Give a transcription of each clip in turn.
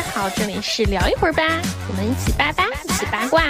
家好，这里是聊一会儿吧，我们一起八八，一起八卦。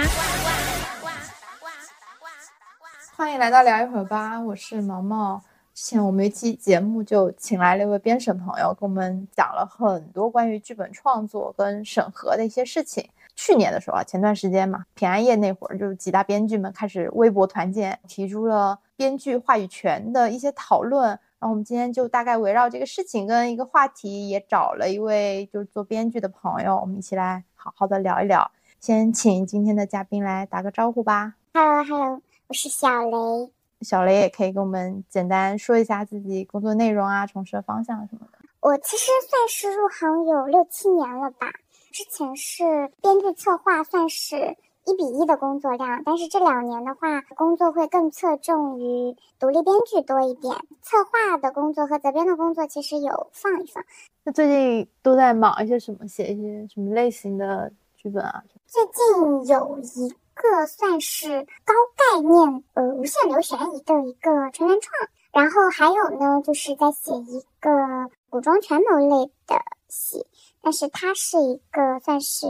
欢迎来到聊一会儿吧，我是毛毛。之前我们一期节目就请来了一位编审朋友，跟我们讲了很多关于剧本创作跟审核的一些事情。去年的时候啊，前段时间嘛，平安夜那会儿，就是几大编剧们开始微博团建，提出了编剧话语权的一些讨论。然后我们今天就大概围绕这个事情跟一个话题，也找了一位就是做编剧的朋友，我们一起来好好的聊一聊。先请今天的嘉宾来打个招呼吧。Hello，Hello，我是小雷。小雷也可以给我们简单说一下自己工作内容啊、从事的方向什么的。我其实算是入行有六七年了吧，之前是编剧策划，算是一比一的工作量，但是这两年的话，工作会更侧重于独立编剧多一点，策划的工作和责编的工作其实有放一放。那最近都在忙一些什么？写一些什么类型的剧本啊？最近有一个算是高概念呃无限流悬疑的一个纯原创，然后还有呢就是在写一个古装权谋类的戏，但是它是一个算是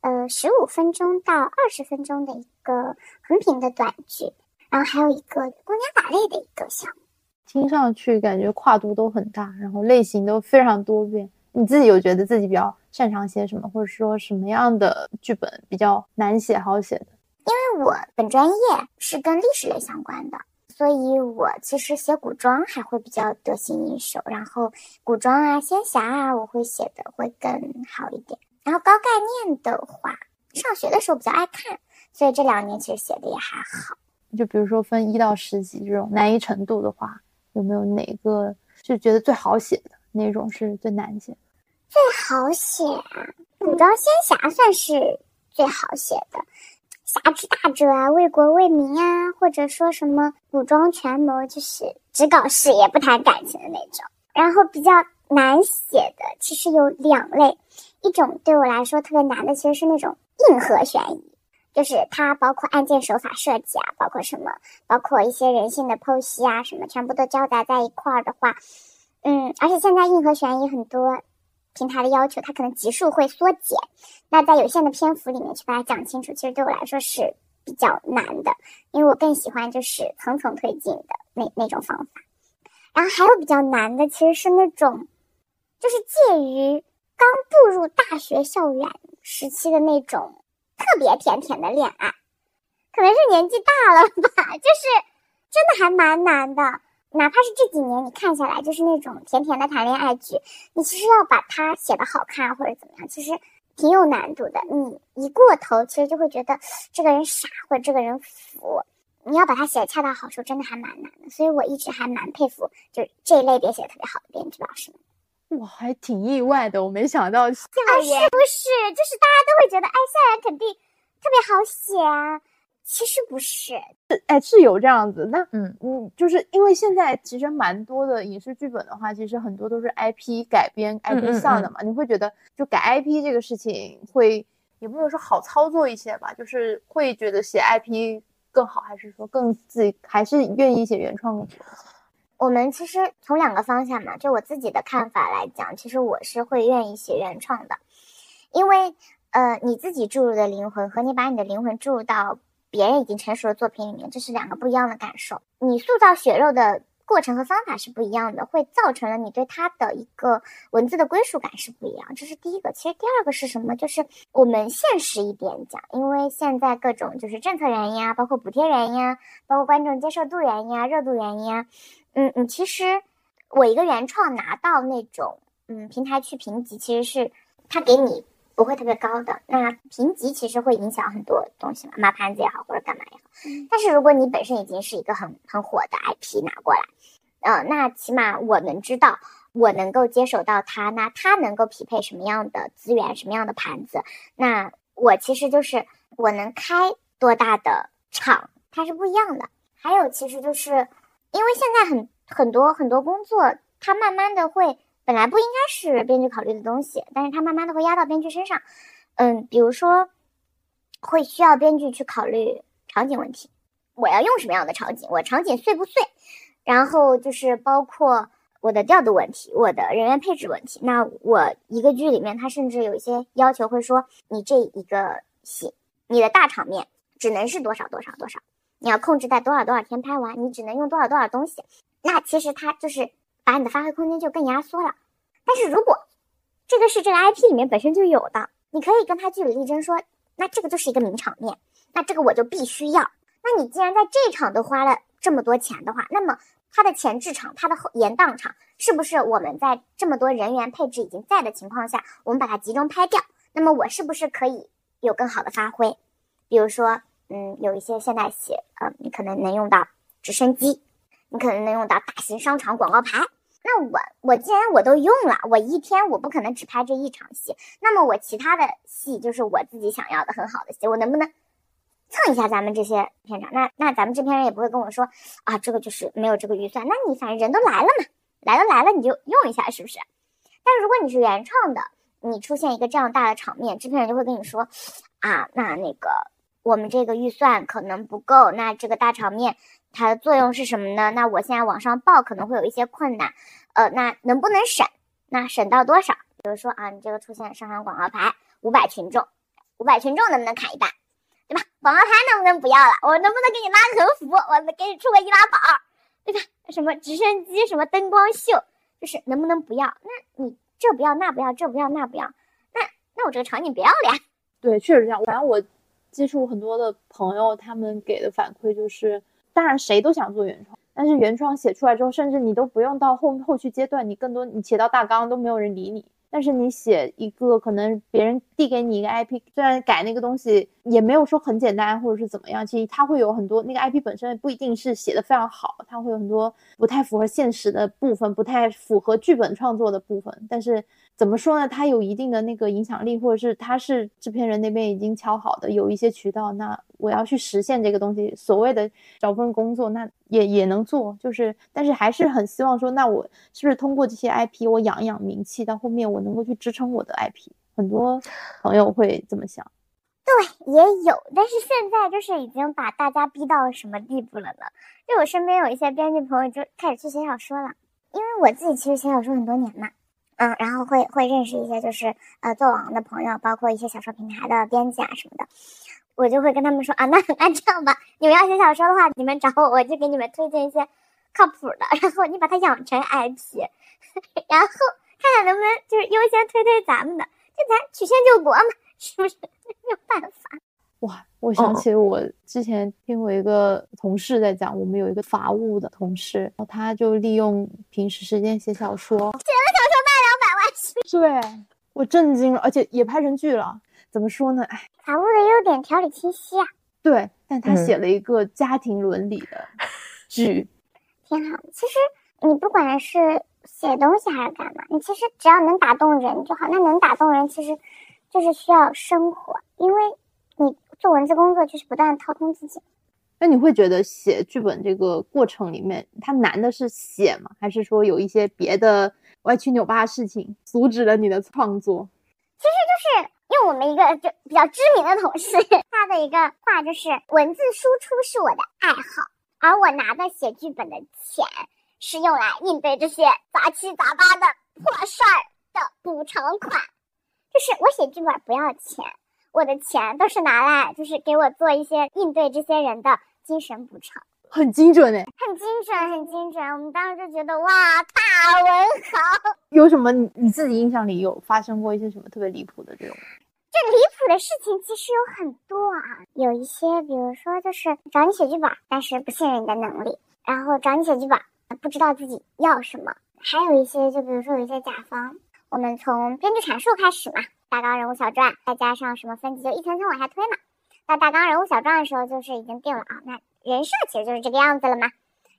呃十五分钟到二十分钟的一个横屏的短剧，然后还有一个公家打类的一个项目。听上去感觉跨度都很大，然后类型都非常多变。你自己有觉得自己比较擅长写什么，或者说什么样的剧本比较难写、好写的？因为我本专业是跟历史类相关的，所以我其实写古装还会比较得心应手。然后古装啊、仙侠啊，我会写的会更好一点。然后高概念的话，上学的时候比较爱看，所以这两年其实写的也还好。就比如说分一到十级这种难易程度的话，有没有哪个就觉得最好写的？那种是最难写的？最好写啊，古装仙侠算是最好写的。侠之大者啊，为国为民啊，或者说什么古装权谋，就是只搞事业不谈感情的那种。然后比较难写的其实有两类，一种对我来说特别难的其实是那种硬核悬疑，就是它包括案件手法设计啊，包括什么，包括一些人性的剖析啊，什么全部都交杂在一块儿的话，嗯，而且现在硬核悬疑很多。平台的要求，它可能集数会缩减，那在有限的篇幅里面去把它讲清楚，其实对我来说是比较难的，因为我更喜欢就是层层推进的那那种方法。然后还有比较难的，其实是那种，就是介于刚步入大学校园时期的那种特别甜甜的恋爱，可能是年纪大了吧，就是真的还蛮难的。哪怕是这几年你看下来，就是那种甜甜的谈恋爱剧，你其实要把它写得好看或者怎么样，其实挺有难度的。你一过头，其实就会觉得这个人傻或者这个人腐。你要把它写得恰到好处，真的还蛮难的。所以我一直还蛮佩服，就是这一类别写的特别好的编剧老师们。哇，还挺意外的，我没想到校园、啊、是不是？就是大家都会觉得，哎，校园肯定特别好写啊。其实不是，哎，是有这样子。那嗯嗯，就是因为现在其实蛮多的影视剧本的话，其实很多都是 IP 改编、IP 向的嘛。嗯你会觉得就改 IP 这个事情会也不能说好操作一些吧？就是会觉得写 IP 更好，还是说更自己还是愿意写原创？我们其实从两个方向嘛，就我自己的看法来讲，其实我是会愿意写原创的，因为呃，你自己注入的灵魂和你把你的灵魂注入到。别人已经成熟的作品里面，这是两个不一样的感受。你塑造血肉的过程和方法是不一样的，会造成了你对它的一个文字的归属感是不一样。这是第一个。其实第二个是什么？就是我们现实一点讲，因为现在各种就是政策原因啊，包括补贴原因啊，包括观众接受度原因啊、热度原因啊，嗯嗯，其实我一个原创拿到那种嗯平台去评级，其实是他给你。不会特别高的，那评级其实会影响很多东西嘛，码盘子也好或者干嘛也好。但是如果你本身已经是一个很很火的 IP 拿过来，呃，那起码我能知道我能够接手到它，那它能够匹配什么样的资源，什么样的盘子，那我其实就是我能开多大的场，它是不一样的。还有其实就是因为现在很很多很多工作，它慢慢的会。本来不应该是编剧考虑的东西，但是它慢慢的会压到编剧身上。嗯，比如说，会需要编剧去考虑场景问题，我要用什么样的场景，我场景碎不碎，然后就是包括我的调度问题，我的人员配置问题。那我一个剧里面，它甚至有一些要求会说，你这一个戏，你的大场面只能是多少多少多少，你要控制在多少多少天拍完，你只能用多少多少东西。那其实它就是把你的发挥空间就更压缩了。但是如果这个是这个 IP 里面本身就有的，你可以跟他据理力争说，那这个就是一个名场面，那这个我就必须要。那你既然在这场都花了这么多钱的话，那么它的前置场、它的后延档场，是不是我们在这么多人员配置已经在的情况下，我们把它集中拍掉？那么我是不是可以有更好的发挥？比如说，嗯，有一些现代戏，呃，你可能能用到直升机，你可能能用到大型商场广告牌。那我我既然我都用了，我一天我不可能只拍这一场戏，那么我其他的戏就是我自己想要的很好的戏，我能不能？蹭一下咱们这些片场，那那咱们制片人也不会跟我说啊，这个就是没有这个预算。那你反正人都来了嘛，来都来了，你就用一下，是不是？但如果你是原创的，你出现一个这样大的场面，制片人就会跟你说啊，那那个我们这个预算可能不够，那这个大场面它的作用是什么呢？那我现在往上报可能会有一些困难，呃，那能不能省？那省到多少？比如说啊，你这个出现上海广告牌五百群众，五百群众能不能砍一半？对吧？广告牌能不能不要了？我能不能给你拉横幅？我给你出个易拉宝，对吧？什么直升机，什么灯光秀，就是能不能不要？那你这不要，那不要，这不要，那不要，那那我这个场景不要了呀？对，确实这样。反正我接触很多的朋友，他们给的反馈就是，当然谁都想做原创，但是原创写出来之后，甚至你都不用到后后续阶段，你更多你写到大纲都没有人理你。但是你写一个，可能别人递给你一个 IP，虽然改那个东西也没有说很简单，或者是怎么样，其实它会有很多那个 IP 本身不一定是写的非常好，它会有很多不太符合现实的部分，不太符合剧本创作的部分。但是怎么说呢？它有一定的那个影响力，或者是它是制片人那边已经敲好的，有一些渠道，那我要去实现这个东西，所谓的找份工作，那也也能做。就是，但是还是很希望说，那我是不是通过这些 IP，我养一养名气，到后面我。能够去支撑我的 IP，很多朋友会这么想。对，也有，但是现在就是已经把大家逼到什么地步了呢？就我身边有一些编辑朋友就开始去写小说了，因为我自己其实写小说很多年嘛，嗯，然后会会认识一些就是呃做网的朋友，包括一些小说平台的编辑啊什么的，我就会跟他们说啊，那那这样吧，你们要写小说的话，你们找我，我就给你们推荐一些靠谱的，然后你把它养成 IP，然后。看看能不能就是优先推推咱们的，就咱曲线救国嘛，是不是？没有办法。哇，我想起我之前听我一个同事在讲，我们有一个法务的同事，然后他就利用平时时间写小说，写了小说卖两百万，对我震惊了，而且也拍成剧了。怎么说呢？哎，法务的优点条理清晰啊。对，但他写了一个家庭伦理的 剧，挺好。其实你不管是。写东西还是干嘛？你其实只要能打动人就好。那能打动人，其实就是需要生活，因为你做文字工作就是不断掏空自己。那你会觉得写剧本这个过程里面，它难的是写吗？还是说有一些别的歪七扭八的事情阻止了你的创作？其实就是用我们一个就比较知名的同事 他的一个话，就是文字输出是我的爱好，而我拿的写剧本的钱。是用来应对这些杂七杂八的破事儿的补偿款，就是我写剧本不要钱，我的钱都是拿来就是给我做一些应对这些人的精神补偿，很精准哎，很精准，很精准。我们当时就觉得哇，大文豪。有什么你你自己印象里有发生过一些什么特别离谱的这种？这离谱的事情其实有很多啊，有一些比如说就是找你写剧本，但是不信任你的能力，然后找你写剧本。不知道自己要什么，还有一些，就比如说有一些甲方，我们从编剧阐述开始嘛，大纲、人物、小传，再加上什么分级，就一层层往下推嘛。到大纲、人物、小传的时候，就是已经定了啊，那人设其实就是这个样子了嘛。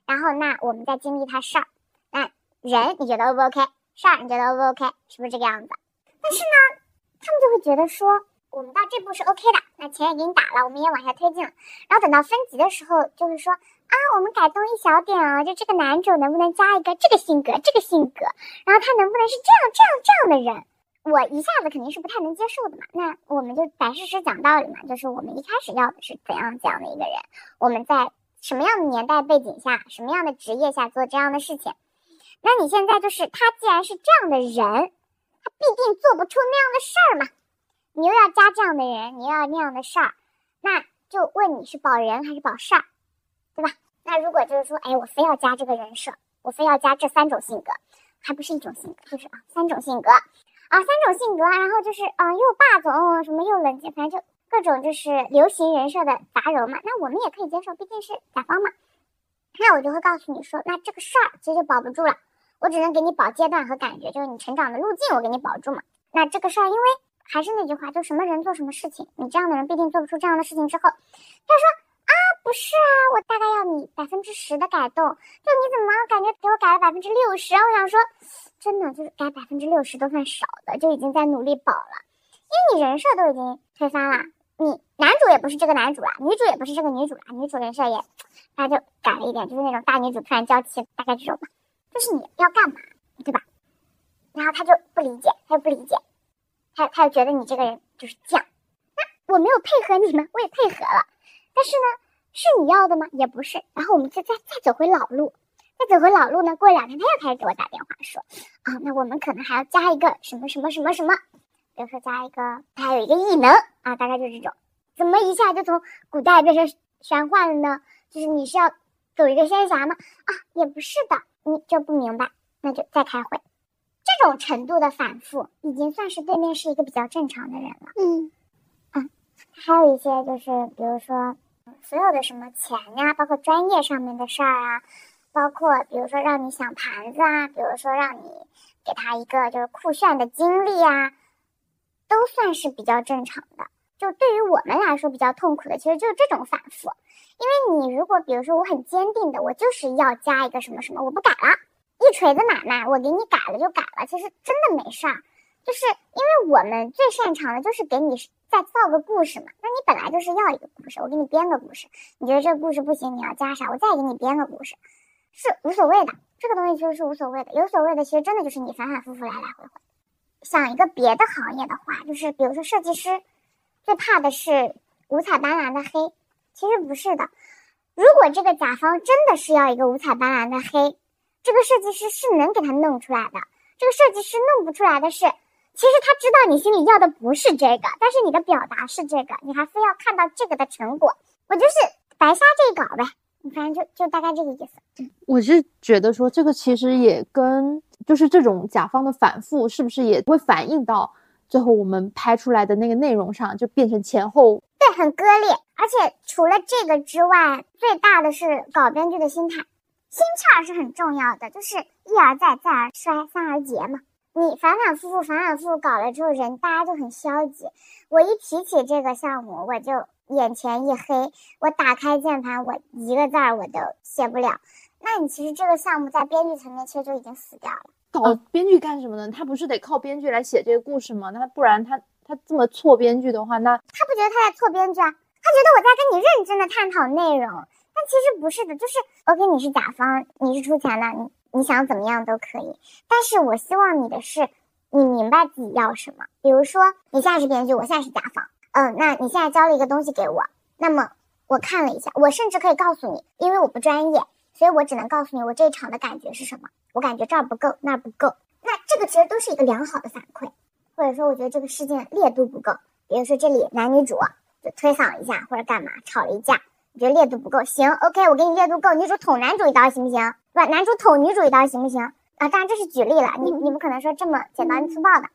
然后那我们再经历他事儿，那人你觉得 O 不 OK？事儿你觉得 O 不 OK？是不是这个样子？但是呢，他们就会觉得说，我们到这步是 OK 的，那钱也给你打了，我们也往下推进了。然后等到分级的时候，就是说。啊，我们改动一小点啊，就这个男主能不能加一个这个性格，这个性格，然后他能不能是这样这样这样的人？我一下子肯定是不太能接受的嘛。那我们就摆事实讲道理嘛，就是我们一开始要的是怎样怎样的一个人，我们在什么样的年代背景下，什么样的职业下做这样的事情。那你现在就是他，既然是这样的人，他必定做不出那样的事儿嘛。你又要加这样的人，你又要那样的事儿，那就问你是保人还是保事儿，对吧？那如果就是说，哎，我非要加这个人设，我非要加这三种性格，还不是一种性格，就是啊，三种性格啊，三种性格，然后就是啊，又霸总，什么又冷静，反正就各种就是流行人设的杂糅嘛。那我们也可以接受，毕竟是甲方嘛。那我就会告诉你说，那这个事儿其实就保不住了，我只能给你保阶段和感觉，就是你成长的路径，我给你保住嘛。那这个事儿，因为还是那句话，就什么人做什么事情，你这样的人必定做不出这样的事情。之后，他说。不是啊，我大概要你百分之十的改动，就你怎么感觉给我改了百分之六十？我想说，真的就是改百分之六十都算少的，就已经在努力保了，因为你人设都已经推翻了，你男主也不是这个男主了，女主也不是这个女主了，女主人设也，大家就改了一点，就是那种大女主突然娇气，大概这种吧，就是你要干嘛，对吧？然后他就不理解，他就不理解，他他就觉得你这个人就是犟，那我没有配合你们，我也配合了，但是呢。是你要的吗？也不是。然后我们就再再走回老路，再走回老路呢？过两天他又开始给我打电话说，啊，那我们可能还要加一个什么什么什么什么，比如说加一个他还有一个异能啊，大概就是这种。怎么一下就从古代变成玄幻了呢？就是你是要走一个仙侠吗？啊，也不是的，你就不明白，那就再开会。这种程度的反复，已经算是对面是一个比较正常的人了。嗯，啊，还有一些就是，比如说。所有的什么钱呀，包括专业上面的事儿啊，包括比如说让你想盘子啊，比如说让你给他一个就是酷炫的经历啊，都算是比较正常的。就对于我们来说比较痛苦的，其实就是这种反复。因为你如果比如说我很坚定的，我就是要加一个什么什么，我不改了，一锤子买卖，我给你改了就改了，其实真的没事儿。就是因为我们最擅长的就是给你。再造个故事嘛？那你本来就是要一个故事，我给你编个故事。你觉得这个故事不行，你要加啥？我再给你编个故事，是无所谓的。这个东西其实是无所谓的，有所谓的其实真的就是你反反复复来来回回。想一个别的行业的话，就是比如说设计师，最怕的是五彩斑斓的黑。其实不是的，如果这个甲方真的是要一个五彩斑斓的黑，这个设计师是能给他弄出来的。这个设计师弄不出来的是。其实他知道你心里要的不是这个，但是你的表达是这个，你还非要看到这个的成果，我就是白瞎这一稿呗。反正就就大概这个意思。我是觉得说这个其实也跟就是这种甲方的反复，是不是也会反映到最后我们拍出来的那个内容上，就变成前后对很割裂。而且除了这个之外，最大的是搞编剧的心态，心气儿是很重要的，就是一而再再而衰三而竭嘛。你反反复复、反反复复搞了之后，人大家就很消极。我一提起这个项目，我就眼前一黑。我打开键盘，我一个字儿我都写不了。那你其实这个项目在编剧层面其实就已经死掉了。搞编剧干什么呢？他不是得靠编剧来写这个故事吗？那不然他他这么错编剧的话，那他不觉得他在错编剧啊？他觉得我在跟你认真的探讨内容。但其实不是的，就是 OK，你是甲方，你是出钱的，你。你想怎么样都可以，但是我希望你的是，你明白自己要什么。比如说，你现在是编剧，我现在是甲方，嗯，那你现在交了一个东西给我，那么我看了一下，我甚至可以告诉你，因为我不专业，所以我只能告诉你我这一场的感觉是什么。我感觉这儿不够，那儿不够，那这个其实都是一个良好的反馈，或者说我觉得这个事件烈度不够，比如说这里男女主就推搡一下或者干嘛吵了一架。你觉得烈度不够，行，OK，我给你烈度够，女主捅男主一刀行不行？不，男主捅女主一刀行不行？啊，当然这是举例了，你你们可能说这么简单粗暴的，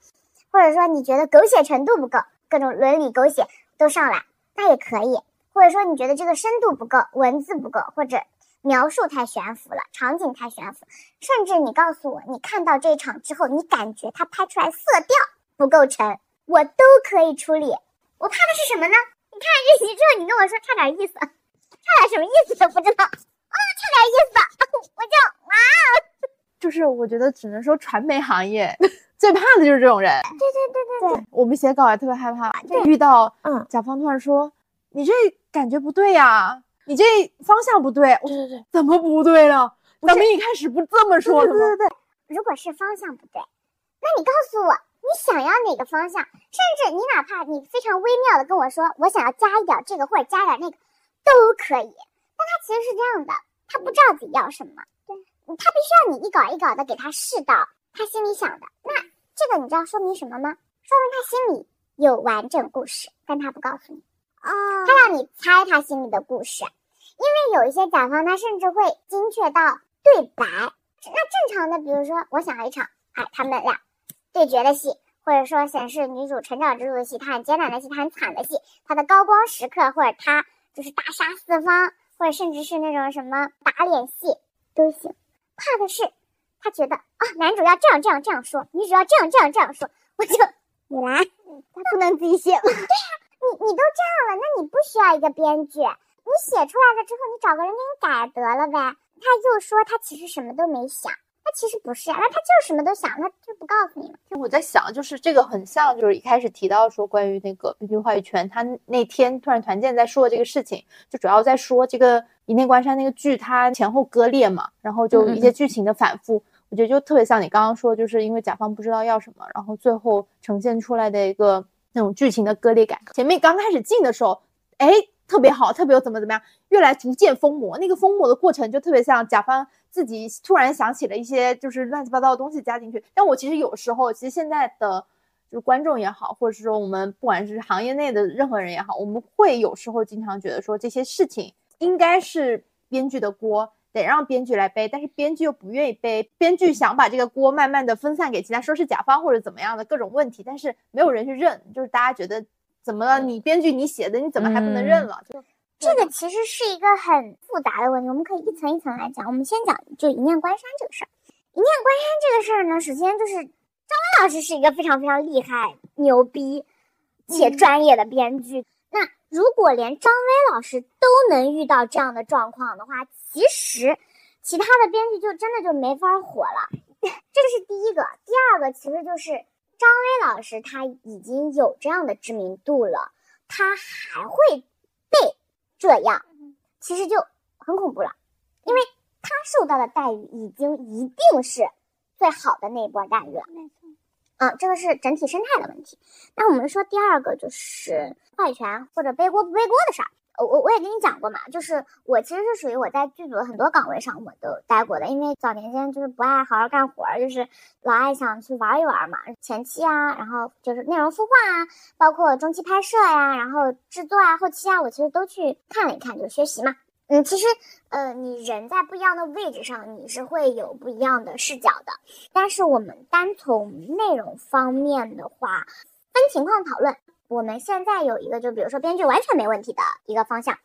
或者说你觉得狗血程度不够，各种伦理狗血都上来，那也可以。或者说你觉得这个深度不够，文字不够，或者描述太悬浮了，场景太悬浮，甚至你告诉我，你看到这一场之后，你感觉它拍出来色调不够沉，我都可以处理。我怕的是什么呢？你看完这集之后，你跟我说差点意思。什么意思都不知道啊！差点意思，我就哇！就是我觉得只能说传媒行业最怕的就是这种人。对对对对对，我们写稿也特别害怕，就遇到嗯，甲方突然说你这感觉不对呀，你这方向不对。对对对，怎么不对了？咱们一开始不这么说的吗？对对对，如果是方向不对，那你告诉我你想要哪个方向，甚至你哪怕你非常微妙的跟我说，我想要加一点这个或者加点那个。都可以，但他其实是这样的，他不知道自己要什么。对，他必须要你一稿一稿的给他试到他心里想的。那这个你知道说明什么吗？说明他心里有完整故事，但他不告诉你。哦，他让你猜他心里的故事，因为有一些甲方他甚至会精确到对白。那正常的，比如说我想了一场，哎，他们俩对决的戏，或者说显示女主成长之路的戏，她很艰难的戏，她很惨的戏，她的高光时刻，或者她就是大杀四方，或者甚至是那种什么打脸戏都行。怕的是他觉得啊，男主要这样这样这样说，女主要这样这样这样说，我就 你来，他不能自己写吗？对呀，你你都这样了，那你不需要一个编剧，你写出来了之后，你找个人给你改得了呗。他又说他其实什么都没想，他其实不是呀，那他就是什么都想，他就不告诉你嘛。就我在想，就是这个很像，就是一开始提到说关于那个编剧话语权，他那天突然团建在说这个事情，就主要在说这个《一念关山》那个剧，它前后割裂嘛，然后就一些剧情的反复，我觉得就特别像你刚刚说，就是因为甲方不知道要什么，然后最后呈现出来的一个那种剧情的割裂感。前面刚开始进的时候，哎。特别好，特别有怎么怎么样，越来逐渐疯魔。那个疯魔的过程就特别像甲方自己突然想起了一些就是乱七八糟的东西加进去。但我其实有时候，其实现在的就是观众也好，或者是说我们不管是行业内的任何人也好，我们会有时候经常觉得说这些事情应该是编剧的锅，得让编剧来背，但是编剧又不愿意背，编剧想把这个锅慢慢的分散给其他，说是甲方或者怎么样的各种问题，但是没有人去认，就是大家觉得。怎么了？你编剧你写的，你怎么还不能认了？就这个其实是一个很复杂的问题，我们可以一层一层来讲。我们先讲就一念关山这个事儿。一念关山这个事儿呢，首先就是张威老师是一个非常非常厉害、牛逼且专业的编剧。那如果连张威老师都能遇到这样的状况的话，其实其他的编剧就真的就没法火了。这个是第一个，第二个其实就是。张威老师他已经有这样的知名度了，他还会被这样，其实就很恐怖了，因为他受到的待遇已经一定是最好的那一波待遇了。没错，啊，这个是整体生态的问题。那我们说第二个就是话语权或者背锅不背锅的事儿。我我也跟你讲过嘛，就是我其实是属于我在剧组的很多岗位上我都待过的，因为早年间就是不爱好好干活，就是老爱想去玩一玩嘛。前期啊，然后就是内容孵化啊，包括中期拍摄呀，然后制作啊，后期啊，我其实都去看了一看，就学习嘛。嗯，其实呃，你人在不一样的位置上，你是会有不一样的视角的。但是我们单从内容方面的话，分情况讨论。我们现在有一个，就比如说编剧完全没问题的一个方向，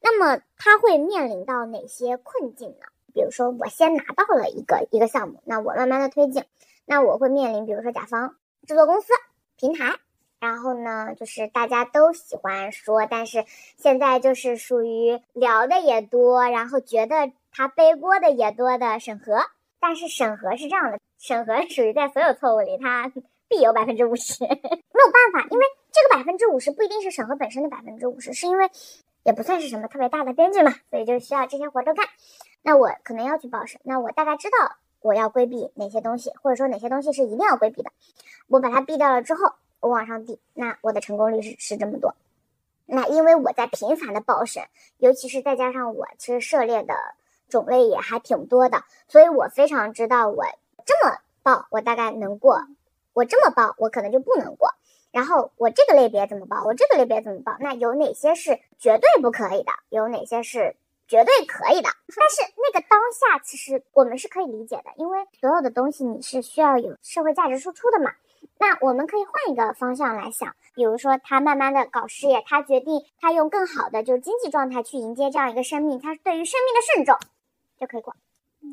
那么他会面临到哪些困境呢？比如说我先拿到了一个一个项目，那我慢慢的推进，那我会面临，比如说甲方、制作公司、平台，然后呢，就是大家都喜欢说，但是现在就是属于聊的也多，然后觉得他背锅的也多的审核，但是审核是这样的，审核属于在所有错误里，他 必有百分之五十，没有办法，因为。这个百分之五十不一定是审核本身的百分之五十，是因为也不算是什么特别大的编制嘛，所以就需要这些活都干。那我可能要去报审，那我大概知道我要规避哪些东西，或者说哪些东西是一定要规避的。我把它避掉了之后，我往上递，那我的成功率是是这么多。那因为我在频繁的报审，尤其是再加上我其实涉猎的种类也还挺多的，所以我非常知道我这么报我大概能过，我这么报我可能就不能过。然后我这个类别怎么报？我这个类别怎么报？那有哪些是绝对不可以的？有哪些是绝对可以的？但是那个当下，其实我们是可以理解的，因为所有的东西你是需要有社会价值输出的嘛。那我们可以换一个方向来想，比如说他慢慢的搞事业，他决定他用更好的就是经济状态去迎接这样一个生命，他对于生命的慎重就可以过，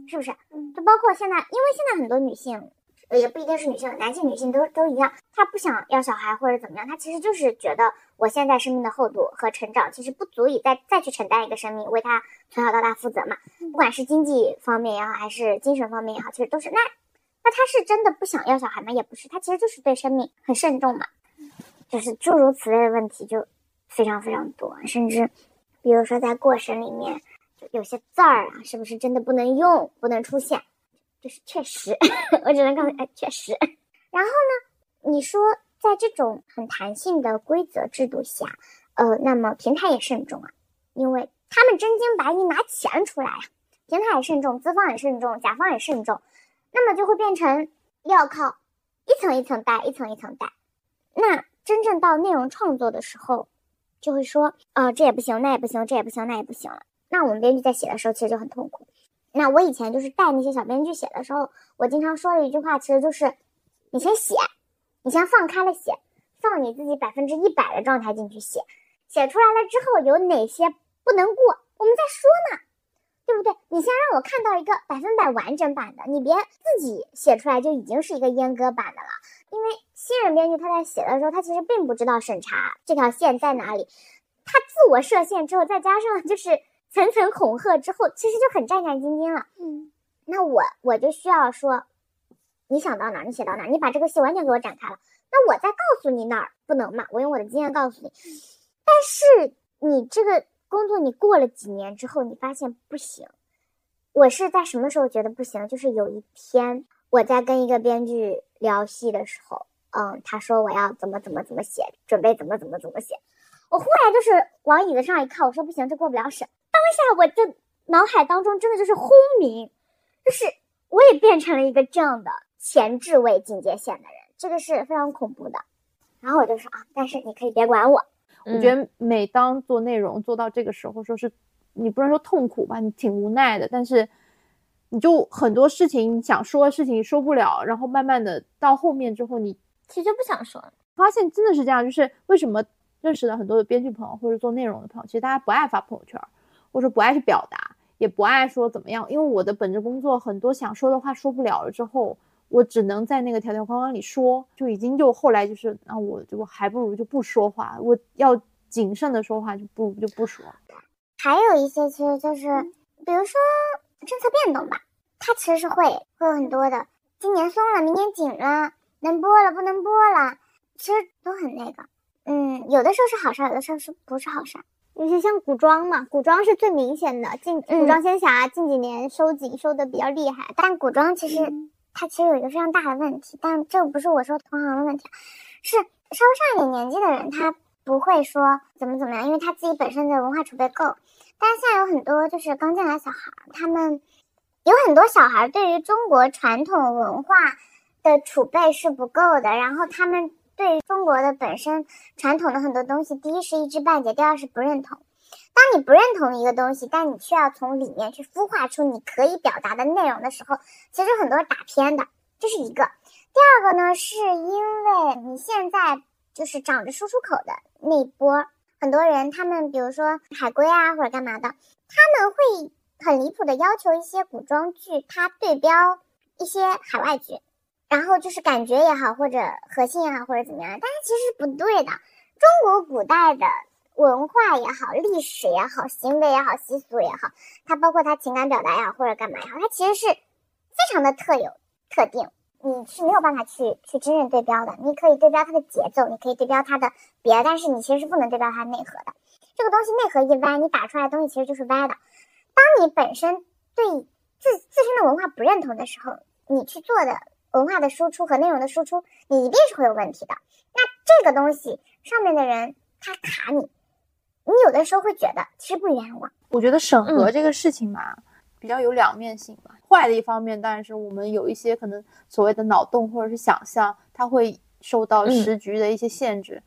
是不是？就包括现在，因为现在很多女性。也不一定是女性，男性、女性都都一样。他不想要小孩或者怎么样，他其实就是觉得我现在生命的厚度和成长其实不足以再再去承担一个生命，为他从小到大负责嘛。不管是经济方面也好，还是精神方面也好，其实都是那那他是真的不想要小孩吗？也不是，他其实就是对生命很慎重嘛。就是诸如此类的问题就非常非常多，甚至比如说在过审里面，有些字儿啊，是不是真的不能用，不能出现？就是确实，我只能告诉你，哎，确实。然后呢，你说在这种很弹性的规则制度下，呃，那么平台也慎重啊，因为他们真金白银拿钱出来啊，平台也慎重，资方也慎重，甲方也慎重，那么就会变成要靠一层一层带，一层一层带。那真正到内容创作的时候，就会说，呃，这也不行，那也不行，这也不行，那也不行了。那我们编剧在写的时候，其实就很痛苦。那我以前就是带那些小编剧写的时候，我经常说的一句话，其实就是，你先写，你先放开了写，放你自己百分之一百的状态进去写，写出来了之后有哪些不能过，我们再说呢，对不对？你先让我看到一个百分百完整版的，你别自己写出来就已经是一个阉割版的了。因为新人编剧他在写的时候，他其实并不知道审查这条线在哪里，他自我设限之后，再加上就是。层层恐吓之后，其实就很战战兢兢了。嗯，那我我就需要说，你想到哪儿你写到哪儿，你把这个戏完全给我展开了，那我再告诉你哪儿不能嘛。我用我的经验告诉你。但是你这个工作你过了几年之后，你发现不行。我是在什么时候觉得不行？就是有一天我在跟一个编剧聊戏的时候，嗯，他说我要怎么怎么怎么写，准备怎么怎么怎么写。我忽然就是往椅子上一靠，我说不行，这过不了审。当下我就脑海当中真的就是轰鸣，就是我也变成了一个这样的前置位警戒线的人，这个是非常恐怖的。然后我就说啊，但是你可以别管我。我觉得每当做内容做到这个时候，说是你不能说痛苦吧，你挺无奈的，但是你就很多事情你想说的事情说不了，然后慢慢的到后面之后，你其实就不想说了。发现真的是这样，就是为什么认识了很多的编剧朋友或者做内容的朋友，其实大家不爱发朋友圈。或者不爱去表达，也不爱说怎么样，因为我的本职工作很多想说的话说不了了之后，我只能在那个条条框框里说，就已经就后来就是那我就还不如就不说话，我要谨慎的说话，就不就不说。还有一些其实就是，比如说政策变动吧，它其实是会会有很多的，今年松了，明年紧了，能播了不能播了，其实都很那个，嗯，有的时候是好事，有的时候是不是好事。尤其像古装嘛，古装是最明显的。近古装仙侠近几年收紧收的比较厉害，但古装其实它其实有一个非常大的问题，但这不是我说同行的问题，是稍微上一点年纪的人他不会说怎么怎么样，因为他自己本身的文化储备够。但是现在有很多就是刚进来小孩，他们有很多小孩对于中国传统文化的储备是不够的，然后他们。对中国的本身传统的很多东西，第一是一知半解，第二是不认同。当你不认同一个东西，但你却要从里面去孵化出你可以表达的内容的时候，其实很多打偏的，这是一个。第二个呢，是因为你现在就是长着输出口的那波很多人，他们比如说海归啊或者干嘛的，他们会很离谱的要求一些古装剧，它对标一些海外剧。然后就是感觉也好，或者核心也好，或者怎么样，但是其实不对的。中国古代的文化也好，历史也好，行为也好，习俗也好，它包括它情感表达也好，或者干嘛也好，它其实是非常的特有、特定，你是没有办法去去真正对标的。你可以对标它的节奏，你可以对标它的别，但是你其实是不能对标它内核的。这个东西内核一歪，你打出来的东西其实就是歪的。当你本身对自自身的文化不认同的时候，你去做的。文化的输出和内容的输出，你一定是会有问题的。那这个东西上面的人他卡你，你有的时候会觉得其实不冤枉。我觉得审核这个事情嘛，比较有两面性吧。坏的一方面当然是我们有一些可能所谓的脑洞或者是想象，它会受到时局的一些限制。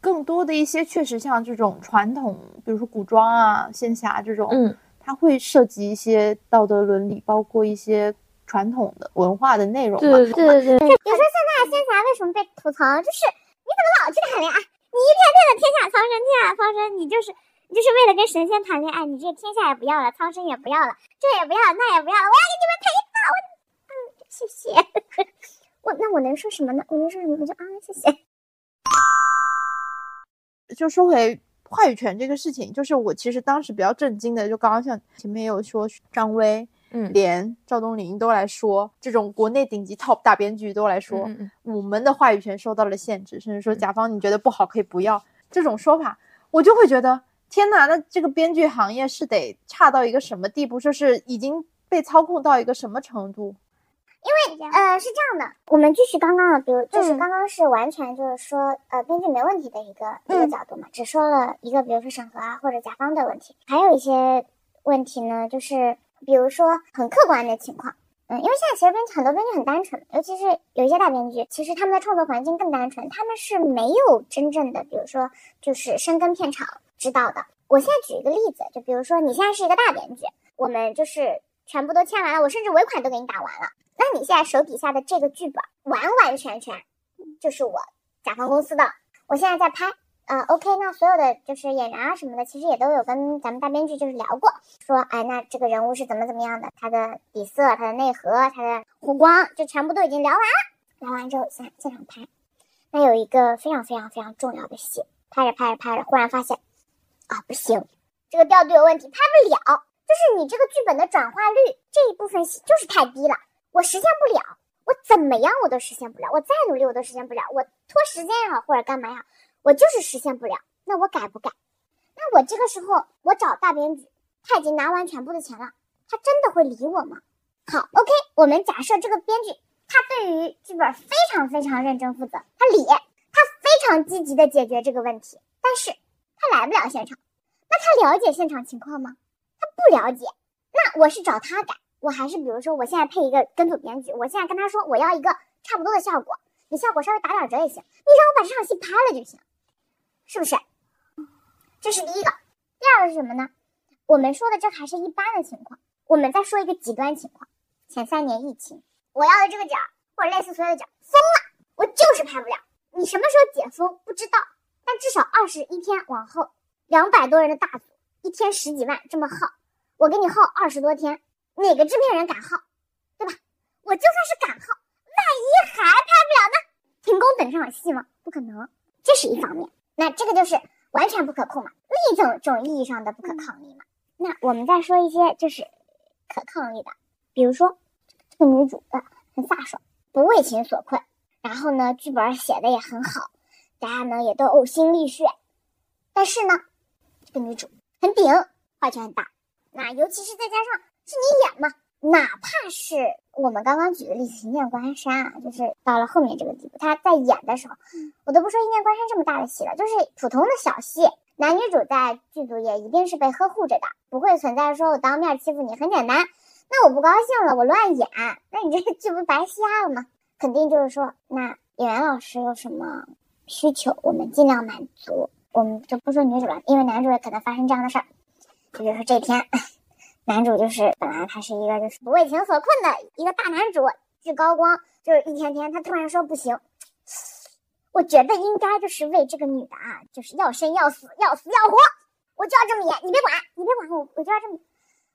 更多的一些确实像这种传统，比如说古装啊、仙侠这种，嗯，它会涉及一些道德伦理，包括一些。传统的文化的内容嘛，对对对。比如说现在仙侠为什么被吐槽，就是你怎么老去谈恋爱？你一天天的天下苍生，天下苍生，你就是你就是为了跟神仙谈恋爱，你这天下也不要了，苍生也不要了，这也不要，那也不要了，我要给你们陪葬！我，嗯，谢谢。我那我能说什么呢？我能说什么？我就啊，谢谢。就说回话语权这个事情，就是我其实当时比较震惊的，就刚刚像前面也有说张威。嗯，连赵东林都来说，这种国内顶级 top 大编剧都来说，我们的话语权受到了限制，甚至说甲方你觉得不好可以不要这种说法，我就会觉得天哪，那这个编剧行业是得差到一个什么地步，说是已经被操控到一个什么程度？因为呃是这样的，我们继续刚刚的，比如就是刚刚是完全就是说呃编剧没问题的一个一个角度嘛，只说了一个比如说审核啊或者甲方的问题，还有一些问题呢，就是。比如说很客观的情况，嗯，因为现在其实编剧很多编剧很单纯，尤其是有一些大编剧，其实他们的创作环境更单纯，他们是没有真正的，比如说就是深耕片场知道的。我现在举一个例子，就比如说你现在是一个大编剧，我们就是全部都签完了，我甚至尾款都给你打完了，那你现在手底下的这个剧本完完全全就是我甲方公司的，我现在在拍。呃，OK，那所有的就是演员啊什么的，其实也都有跟咱们大编剧就是聊过，说，哎，那这个人物是怎么怎么样的，他的底色、他的内核、他的弧光，就全部都已经聊完了。聊完之后，现现场拍，那有一个非常非常非常重要的戏，拍着拍着拍着，忽然发现，啊，不行，这个调度有问题，拍不了，就是你这个剧本的转化率这一部分戏就是太低了，我实现不了，我怎么样我都实现不了，我再努力我都实现不了，我拖时间也好，或者干嘛也好。我就是实现不了，那我改不改？那我这个时候我找大编剧，他已经拿完全部的钱了，他真的会理我吗？好，OK，我们假设这个编剧他对于剧本非常非常认真负责，他理，他非常积极的解决这个问题，但是他来不了现场，那他了解现场情况吗？他不了解，那我是找他改，我还是比如说我现在配一个跟组编剧，我现在跟他说我要一个差不多的效果，你效果稍微打点折也行，你让我把这场戏拍了就行。是不是？这是第一个，第二个是什么呢？我们说的这还是一般的情况，我们再说一个极端情况：前三年疫情，我要的这个角或者类似所有的角封了，我就是拍不了。你什么时候解封不知道，但至少二十一天往后，两百多人的大组，一天十几万这么耗，我给你耗二十多天，哪个制片人敢耗？对吧？我就算是敢耗，万一还拍不了呢？停工等上场戏吗？不可能，这是一方面。那这个就是完全不可控嘛，另一种种意义上的不可抗力嘛。那我们再说一些就是可抗力的，比如说这个女主啊很飒爽，不为情所困，然后呢剧本写的也很好，大家呢也都呕心沥血。但是呢，这个女主很顶，话权很大。那尤其是再加上是你演嘛。哪怕是我们刚刚举的例子《一念关山》啊，就是到了后面这个地步，他在演的时候，我都不说《一念关山》这么大的戏了，就是普通的小戏，男女主在剧组也一定是被呵护着的，不会存在说我当面欺负你。很简单，那我不高兴了，我乱演，那你这个剧不白瞎了吗？肯定就是说，那演员老师有什么需求，我们尽量满足。我们就不说女主了，因为男主也可能发生这样的事儿，就比如说这天。男主就是本来他是一个就是不为情所困的一个大男主，巨高光，就是一天天他突然说不行，我觉得应该就是为这个女的啊，就是要生要死要死要活，我就要这么演，你别管，你别管我，我就要这么。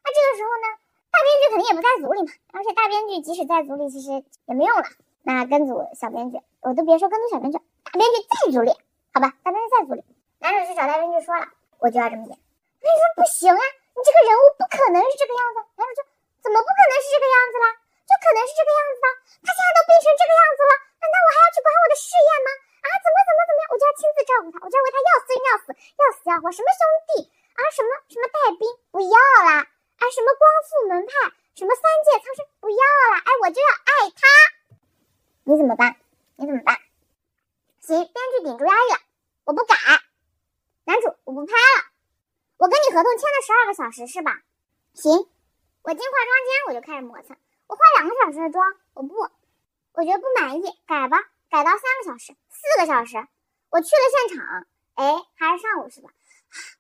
那这个时候呢，大编剧肯定也不在组里嘛，而且大编剧即使在组里，其实也没用了。那跟组小编剧，我都别说跟组小编剧，大编剧在组里，好吧，大编剧在组里，男主去找大编剧说了，我就要这么演，那你说不行啊。你这个人物不可能是这个样子，男主就怎么不可能是这个样子了？就可能是这个样子的。他现在都变成这个样子了，难道我还要去管我的事业吗？啊，怎么怎么怎么样？我就要亲自照顾他，我就要为他要生要死，要死要活。什么兄弟啊，什么什么带兵，不要啦！啊，什么光复门派，什么三界苍生，不要啦！哎，我就要爱他。你怎么办？你怎么办？行，编剧顶住压力了，我不改。男主，我不拍了。我跟你合同签了十二个小时是吧？行，我进化妆间我就开始磨蹭。我化两个小时的妆，我不，我觉得不满意，改吧，改到三个小时、四个小时。我去了现场，哎，还是上午是吧？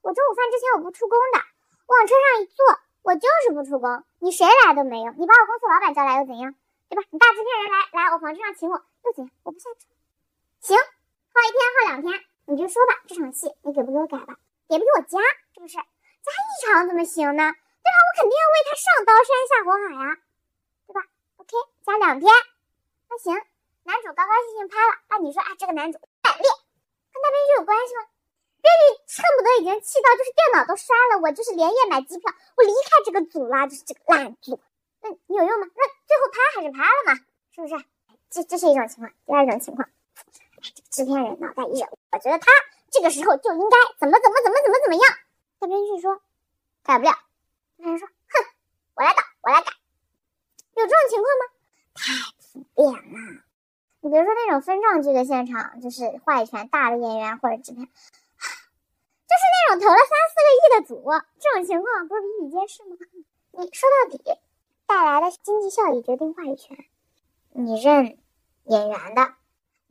我中午饭之前我不出工的，我往车上一坐，我就是不出工。你谁来都没用，你把我公司老板叫来又怎样？对吧？你大制片人来来我房车上请我又怎样？我不下车。行，耗一天耗两天，你就说吧，这场戏你给不给我改吧？也不给我加？是不是加一场怎么行呢？对吧？我肯定要为他上刀山下火海呀，对吧？OK，加两天，那行。男主高高兴兴拍了，那你说啊，这个男主惨烈，跟大编剧有关系吗？编剧恨不得已经气到就是电脑都摔了，我就是连夜买机票，我离开这个组啦，就是这个烂组。那你有用吗？那最后拍还是拍了嘛，是不是？这这是一种情况，第二种情况，这个制片人脑袋一热，我觉得他。这个时候就应该怎么怎么怎么怎么怎么样？大编剧说改不了，制片人说哼，我来导，我来改。有这种情况吗？太普遍了。你比如说那种分账剧的现场，就是话语权大的演员或者制片，就是那种投了三四个亿的组，这种情况不是比比皆是吗？你说到底，带来的经济效益决定话语权。你认演员的，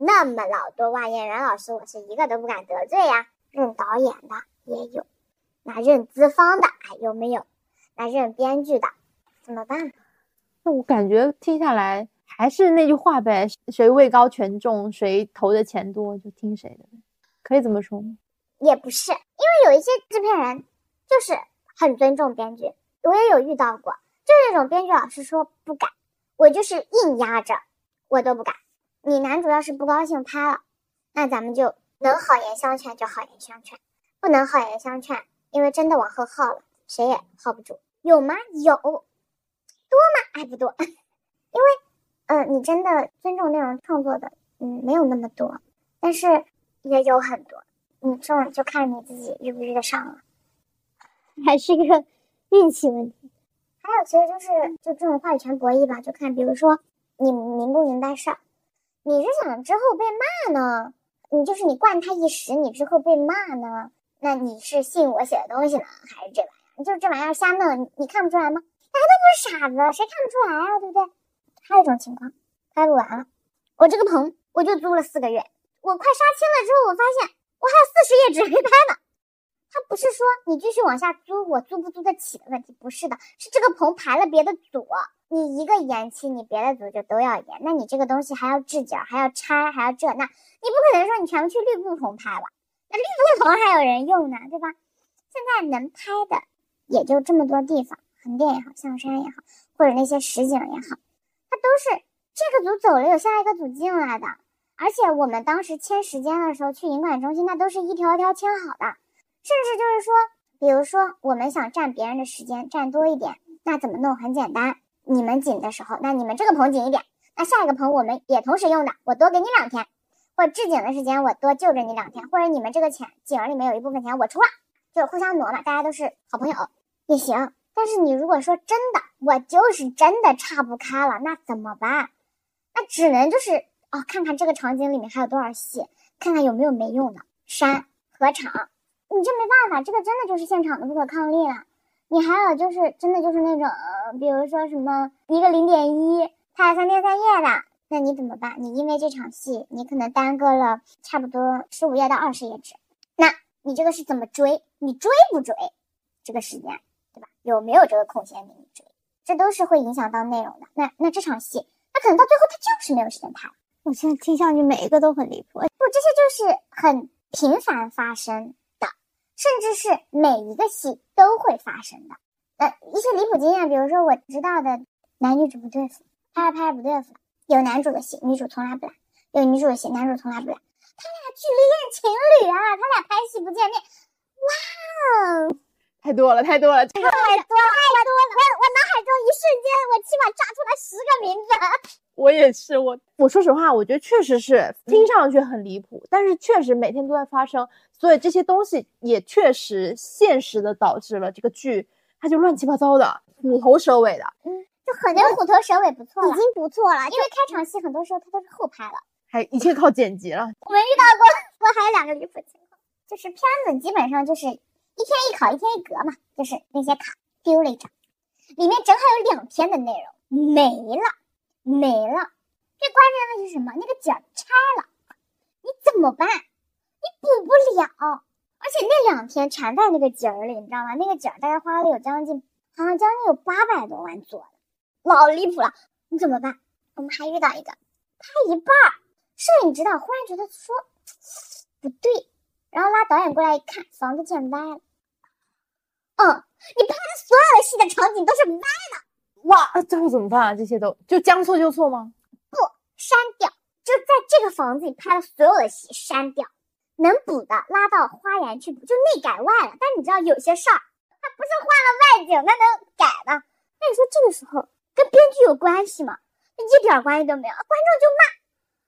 那么老多哇，演员老师我是一个都不敢得罪呀。认导演的也有，那认资方的还有没有？那认编剧的怎么办？那我感觉听下来还是那句话呗，谁位高权重，谁投的钱多就听谁的，可以这么说吗？也不是，因为有一些制片人就是很尊重编剧，我也有遇到过，就那种编剧老师说不改，我就是硬压着，我都不改。你男主要是不高兴拍了，那咱们就。能好言相劝就好言相劝，不能好言相劝，因为真的往后耗了，谁也耗不住。有吗？有，多吗？还不多，因为，嗯，你真的尊重内容创作的，嗯，没有那么多，但是也有很多。你这种就看你自己遇不遇得上了，还是一个运气问题。还有，其实就是就这种话语权博弈吧，就看，比如说你明不明白事儿，你是想之后被骂呢？你就是你惯他一时，你之后被骂呢？那你是信我写的东西呢，还是这玩意儿？就是这玩意儿瞎弄，你看不出来吗？大家都不是傻子，谁看不出来啊？对不对？还有一种情况，拍不完了，我这个棚我就租了四个月，我快杀青了之后，我发现我还有四十页纸没拍呢。他不是说你继续往下租，我租不租得起的问题，不是的，是这个棚排了别的组。你一个延期，你别的组就都要延，那你这个东西还要置景，还要拆，还要这那，你不可能说你全部去绿布棚拍吧，那绿布棚还有人用呢，对吧？现在能拍的也就这么多地方，横店也好，象山也好，或者那些实景也好，它都是这个组走了，有下一个组进来的。而且我们当时签时间的时候去影管中心，那都是一条一条签好的，甚至就是说，比如说我们想占别人的时间，占多一点，那怎么弄？很简单。你们紧的时候，那你们这个棚紧一点，那下一个棚我们也同时用的，我多给你两天，或者置景的时间我多就着你两天，或者你们这个钱景里面有一部分钱我出了，就是互相挪嘛，大家都是好朋友也行。但是你如果说真的，我就是真的岔不开了，那怎么办？那只能就是哦，看看这个场景里面还有多少戏，看看有没有没用的删合场，你这没办法，这个真的就是现场的不可抗力了。你还有就是真的就是那种，比如说什么一个零点一拍三天三夜的，那你怎么办？你因为这场戏，你可能耽搁了差不多十五页到二十页纸，那你这个是怎么追？你追不追这个时间，对吧？有没有这个空闲给你追？这都是会影响到内容的。那那这场戏，那可能到最后他就是没有时间拍。我现在听上去每一个都很离谱，不，这些就是很频繁发生。甚至是每一个戏都会发生的，呃，一些离谱经验，比如说我知道的男女主不对付，拍着拍着不对付，有男主的戏，女主从来不来；有女主的戏，男主从来不来。他俩距离演情侣啊，他俩拍戏不见面，哇哦，太多了，太多了，太多了，太多了！我我脑海中一瞬间，我起码炸出来十个名字。我也是，我我说实话，我觉得确实是听上去很离谱，但是确实每天都在发生，所以这些东西也确实现实的导致了这个剧它就乱七八糟的，虎头蛇尾的。嗯，就很多虎头蛇尾不错了，已经不错了，因为开场戏很多时候它都是后拍了，还一切靠剪辑了。我们遇到过，我还有两个离谱情况，就是片子基本上就是一天一考，一天一格嘛，就是那些卡丢了一张，里面正好有两天的内容没了。没了，最关键的是什么？那个景拆了，你怎么办？你补不了，而且那两天全在那个景儿里，你知道吗？那个景儿大概花了有将近，好像将近有八百多万做的，老离谱了。你怎么办？我们还遇到一个，拍一半，摄影指导忽然觉得说 不对，然后拉导演过来一看，房子建歪了。嗯，你拍的所有的戏的场景都是歪的。哇，这会怎么办啊？这些都就将错就错吗？不，删掉，就在这个房子里拍了所有的戏，删掉，能补的拉到花园去补，就内改外了。但你知道有些事儿，它不是换了外景，那能改的？那你说这个时候跟编剧有关系吗？一点关系都没有，观众就骂。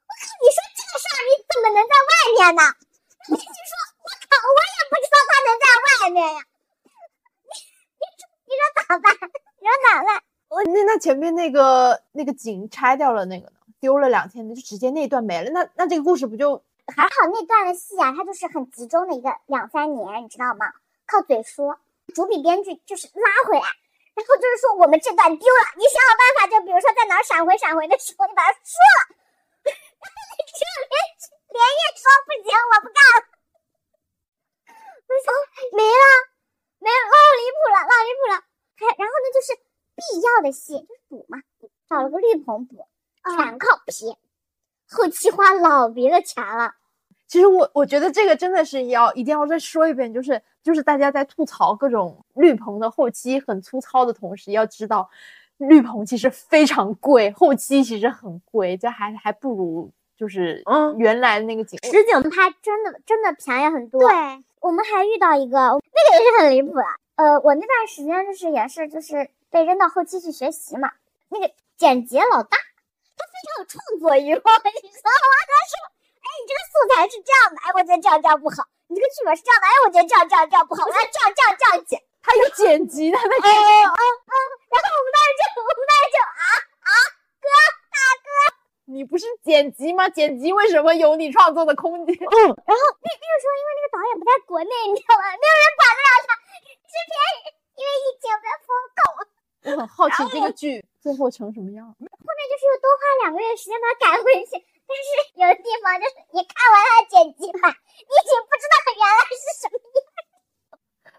我靠，你说这个事儿你怎么能在外面呢？编剧说，我靠，我也不知道他能在外面呀。你说咋办？你说咋办？我那那前面那个那个景拆掉了，那个呢？丢了两天的，就直接那段没了。那那这个故事不就还好？那段的戏啊，它就是很集中的一个两三年，你知道吗？靠嘴说，主笔编剧就是拉回来，然后就是说我们这段丢了，你想想办法，就比如说在哪儿闪回闪回的时候，你把它说了，就连连夜说不行，我不干了。我说没了，没有，老离谱了，老离谱了。还然后呢，就是必要的戏就是补嘛，找了个绿棚补，全靠皮后期花老别的钱了。其实我我觉得这个真的是要一定要再说一遍，就是就是大家在吐槽各种绿棚的后期很粗糙的同时，要知道绿棚其实非常贵，后期其实很贵，就还还不如就是嗯原来的那个景。实景拍真的真的便宜很多。对，我们还遇到一个，那个也是很离谱的。呃，我那段时间就是也是就是被扔到后期去学习嘛。那个剪辑老大，他非常有创作欲望，你知道吗？他说：“哎，你这个素材是这样的，哎，我觉得这样这样不好。你这个剧本是这样的，哎，我觉得这样这样这样不好，我要这样这样这样剪。他有剪辑的，他哎哦哦哦，然后我们当时就我们当时就啊啊，哥。你不是剪辑吗？剪辑为什么有你创作的空间？嗯然后那那个时候，因为那个导演不在国内，你知道吗？没有人管得了他，制片因为疫情被封口，我很好奇这个剧最后成什么样。后面就是又多花两个月时间把它改回去。但是有的地方就是你看完他的剪辑版，你已经不知道原来是什么样。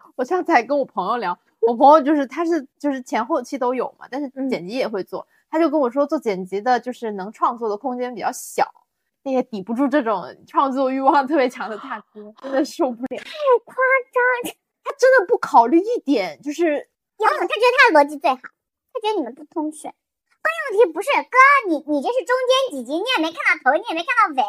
我上次还跟我朋友聊，我朋友就是他是就是前后期都有嘛，但是嗯剪辑也会做。他就跟我说，做剪辑的就是能创作的空间比较小，那也抵不住这种创作欲望特别强的大哥，真的受不了。太夸张！他真的不考虑一点，就是有，他觉得他的逻辑最好，他觉得你们不通顺。关键问题不是哥，你你这是中间几集，你也没看到头，你也没看到尾，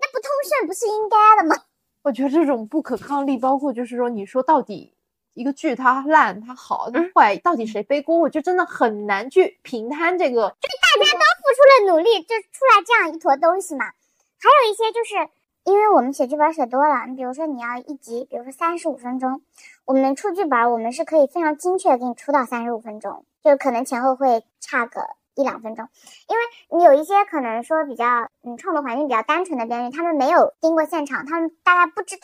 那不通顺不是应该的吗？我觉得这种不可抗力，包括就是说，你说到底一个剧它烂它好它坏，到底谁背锅？我觉得真的很难去平摊这个。就大家都付出了努力，就出来这样一坨东西嘛。还有一些就是因为我们写剧本写多了，你比如说你要一集，比如说三十五分钟，我们出剧本，我们是可以非常精确的给你出到三十五分钟，就可能前后会差个一两分钟。因为你有一些可能说比较嗯创作环境比较单纯的编剧，他们没有盯过现场，他们大概不知道，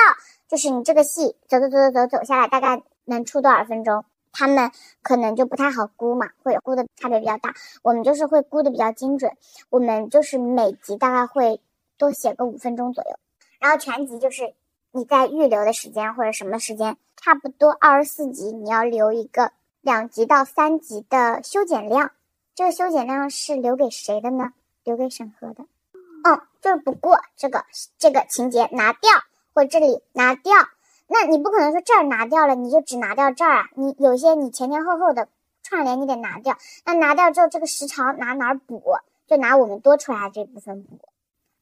就是你这个戏走走走走走走下来大概能出多少分钟。他们可能就不太好估嘛，会估的差别比较大。我们就是会估的比较精准，我们就是每集大概会多写个五分钟左右，然后全集就是你在预留的时间或者什么时间，差不多二十四集，你要留一个两集到三集的修剪量。这个修剪量是留给谁的呢？留给审核的。嗯，就是不过这个这个情节拿掉，或者这里拿掉。那你不可能说这儿拿掉了，你就只拿掉这儿啊？你有些你前前后后的串联你得拿掉，那拿掉之后这个时长拿哪儿补？就拿我们多出来的这部分补。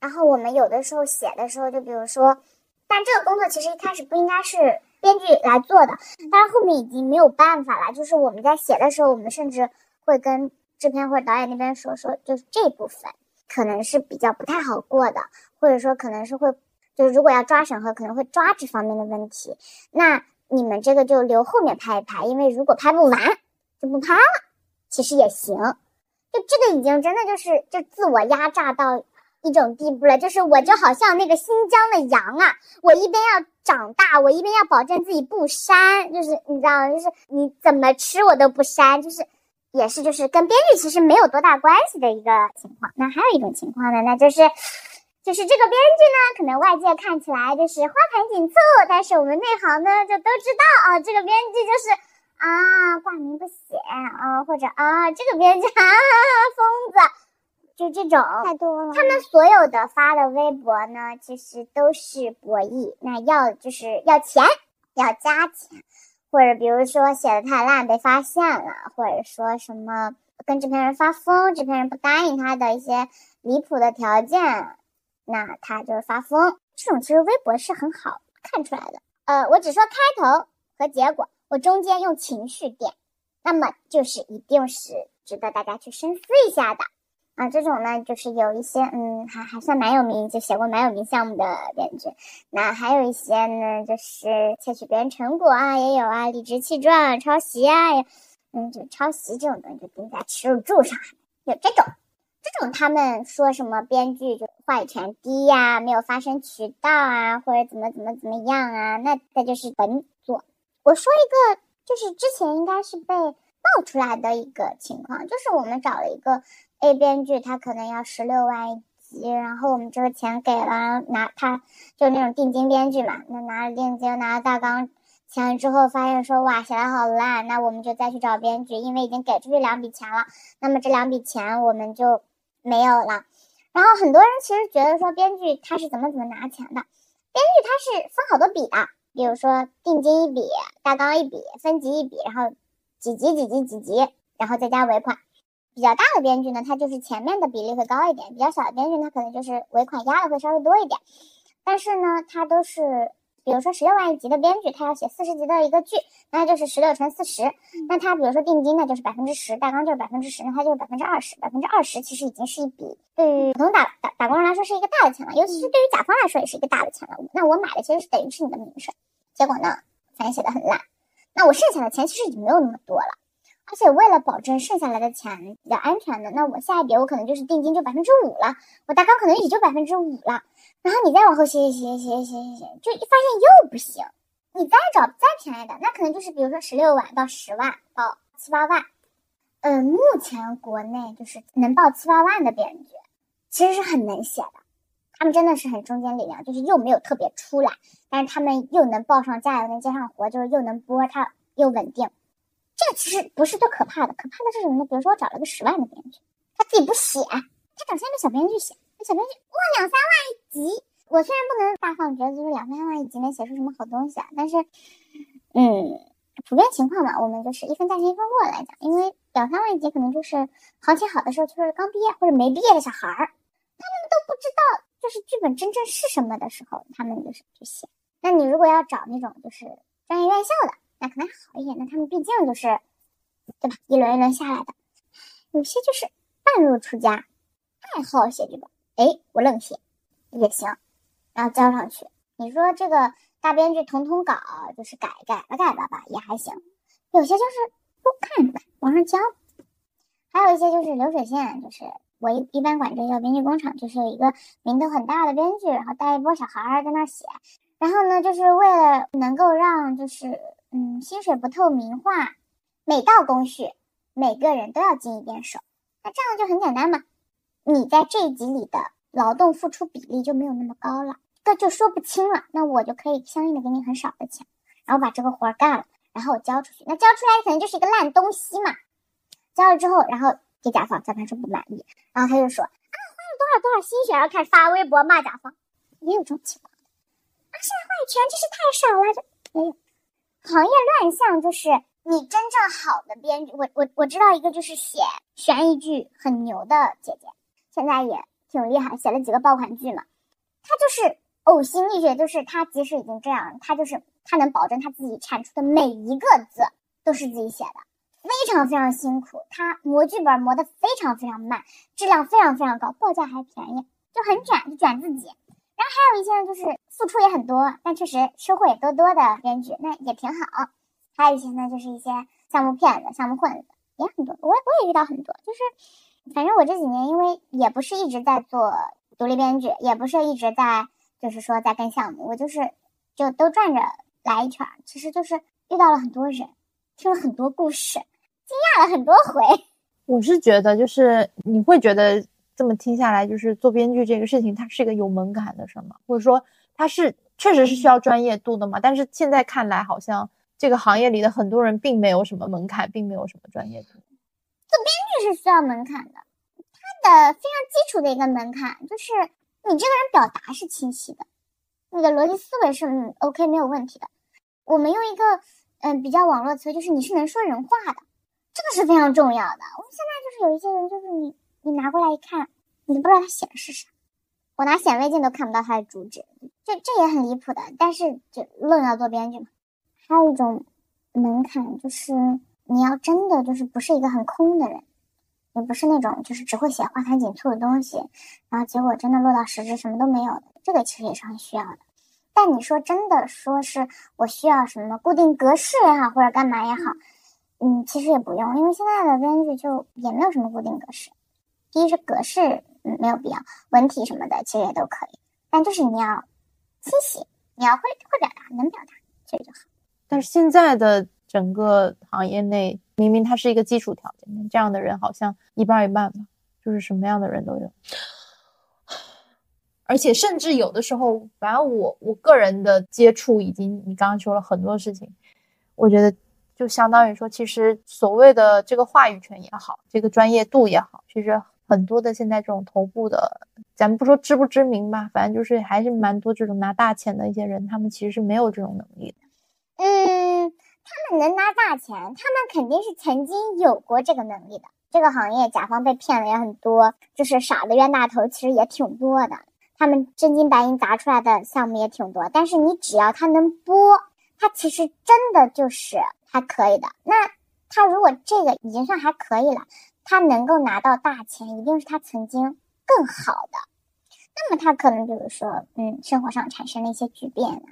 然后我们有的时候写的时候，就比如说，但这个工作其实一开始不应该是编剧来做的，但是后面已经没有办法了。就是我们在写的时候，我们甚至会跟制片或者导演那边说说，就是这部分可能是比较不太好过的，或者说可能是会。就是如果要抓审核，可能会抓这方面的问题。那你们这个就留后面拍一拍，因为如果拍不完就不拍了，其实也行。就这个已经真的就是就自我压榨到一种地步了，就是我就好像那个新疆的羊啊，我一边要长大，我一边要保证自己不膻，就是你知道？就是你怎么吃我都不膻，就是也是就是跟编剧其实没有多大关系的一个情况。那还有一种情况呢，那就是。就是这个编剧呢，可能外界看起来就是花盘锦簇，但是我们内行呢就都知道啊，这个编剧就是啊挂名不写啊，或者啊这个编剧啊疯子，就这种太多了。他们所有的发的微博呢，其实都是博弈，那要就是要钱，要加钱，或者比如说写的太烂被发现了，或者说什么跟制片人发疯，制片人不答应他的一些离谱的条件。那他就是发疯，这种其实微博是很好看出来的。呃，我只说开头和结果，我中间用情绪点，那么就是一定是值得大家去深思一下的啊。这种呢，就是有一些嗯，还还算蛮有名，就写过蛮有名项目的编剧。那还有一些呢，就是窃取别人成果啊，也有啊，理直气壮、抄袭啊，嗯，就抄袭这种东西就钉在耻辱柱上，有这种。这种他们说什么编剧就话语权低呀、没有发声渠道啊，或者怎么怎么怎么样啊，那那就是本作。我说一个就是之前应该是被爆出来的一个情况，就是我们找了一个 A 编剧，他可能要十六万一集，然后我们这个钱给了，拿他就那种定金编剧嘛，那拿了定金，拿了大纲。钱之后发现说哇写的好烂，那我们就再去找编剧，因为已经给出去两笔钱了，那么这两笔钱我们就没有了。然后很多人其实觉得说编剧他是怎么怎么拿钱的，编剧他是分好多笔的，比如说定金一笔，大纲一笔，分级一笔，然后几级几级几级，然后再加尾款。比较大的编剧呢，他就是前面的比例会高一点；比较小的编剧，他可能就是尾款压的会稍微多一点。但是呢，他都是。比如说十六万一集的编剧，他要写四十集的一个剧，那就是十六乘四十。那他比如说定金呢，就是百分之十，大纲就是百分之十，那他就是百分之二十。百分之二十其实已经是一笔对于普通打打打工人来说是一个大的钱了，尤其是对于甲方来说也是一个大的钱了。那我买的其实是等于是你的名声，结果呢，反正写的很烂，那我剩下的钱其实已经没有那么多了。而且为了保证剩下来的钱比较安全的，那我下一笔我可能就是定金就百分之五了，我大纲可能也就百分之五了。然后你再往后写写写写写写写，就一发现又不行。你再找再便宜的，那可能就是比如说十六万到十万到七八万。嗯，目前国内就是能报七八万的编剧，其实是很能写的。他们真的是很中坚力量，就是又没有特别出来，但是他们又能报上价，又能接上活，就是又能播，它又稳定。这个其实不是最可怕的，可怕的是什么呢？比如说我找了个十万的编剧，他自己不写，他找下面小编剧写，那小编剧哇两三万一集。我虽然不能大放厥词，就是两三万一集能写出什么好东西啊，但是，嗯，普遍情况嘛，我们就是一分价钱一分货来讲，因为两三万一集可能就是行情好的时候，就是刚毕业或者没毕业的小孩儿，他们都不知道就是剧本真正是什么的时候，他们就是去写。那你如果要找那种就是专业院校的。那可能还好一点，那他们毕竟就是，对吧？一轮一轮下来的，有些就是半路出家，爱好写剧本，哎，我愣写也行，然后交上去。你说这个大编剧统统稿，就是改改吧改吧吧也还行。有些就是不看吧，往上交。还有一些就是流水线，就是我一一般管这叫编剧工厂，就是有一个名头很大的编剧，然后带一波小孩儿在那写，然后呢，就是为了能够让就是。嗯，薪水不透明化，每道工序每个人都要经一遍手，那这样就很简单嘛。你在这一集里的劳动付出比例就没有那么高了，这就说不清了。那我就可以相应的给你很少的钱，然后把这个活干了，然后我交出去。那交出来可能就是一个烂东西嘛。交了之后，然后给甲方，甲方说不满意，然后他就说啊，花了多少多少心血，然后开始发微博骂甲方，也有这种情况。啊，现在话语权真是太少了，这没有。行业乱象就是你真正好的编剧，我我我知道一个就是写悬疑剧很牛的姐姐，现在也挺厉害，写了几个爆款剧嘛。她就是呕心沥血，就是她即使已经这样，她就是她能保证她自己产出的每一个字都是自己写的，非常非常辛苦。她磨剧本磨得非常非常慢，质量非常非常高，报价还便宜，就很卷，就卷自己。然后还有一些呢，就是付出也很多，但确实收获也多多的编剧，那也挺好。还有一些呢，就是一些项目骗子、项目混子也很多，我我也遇到很多。就是反正我这几年，因为也不是一直在做独立编剧，也不是一直在就是说在跟项目，我就是就都转着来一圈。其实就是遇到了很多人，听了很多故事，惊讶了很多回。我是觉得，就是你会觉得。这么听下来，就是做编剧这个事情，它是一个有门槛的，什么？或者说它是确实是需要专业度的嘛？但是现在看来，好像这个行业里的很多人并没有什么门槛，并没有什么专业度。做编剧是需要门槛的，它的非常基础的一个门槛就是你这个人表达是清晰的，你的逻辑思维是嗯 OK 没有问题的。我们用一个嗯比较网络词，就是你是能说人话的，这个是非常重要的。我们现在就是有一些人，就是你。你拿过来一看，你都不知道它写的是啥。我拿显微镜都看不到它的主旨，这这也很离谱的。但是就论要做编剧嘛，还有一种门槛就是你要真的就是不是一个很空的人，也不是那种就是只会写花团锦簇的东西，然后结果真的落到实质什么都没有的。这个其实也是很需要的。但你说真的说是我需要什么固定格式也好，或者干嘛也好，嗯，其实也不用，因为现在的编剧就也没有什么固定格式。第一是格式，嗯，没有必要，文体什么的其实也都可以，但就是你要清晰，你要会会表达，能表达，这个就好。但是现在的整个行业内，明明它是一个基础条件，这样的人好像一半一半吧，就是什么样的人都有。而且甚至有的时候，反正我我个人的接触已经，你刚刚说了很多事情，我觉得就相当于说，其实所谓的这个话语权也好，这个专业度也好，其实很多的现在这种头部的，咱们不说知不知名吧，反正就是还是蛮多这种拿大钱的一些人，他们其实是没有这种能力的。嗯，他们能拿大钱，他们肯定是曾经有过这个能力的。这个行业甲方被骗的也很多，就是傻的冤大头，其实也挺多的。他们真金白银砸出来的项目也挺多，但是你只要他能播，他其实真的就是还可以的。那他如果这个已经算还可以了，他能够拿到大钱，一定是他曾经更好的。那么他可能就是说，嗯，生活上产生了一些巨变啊，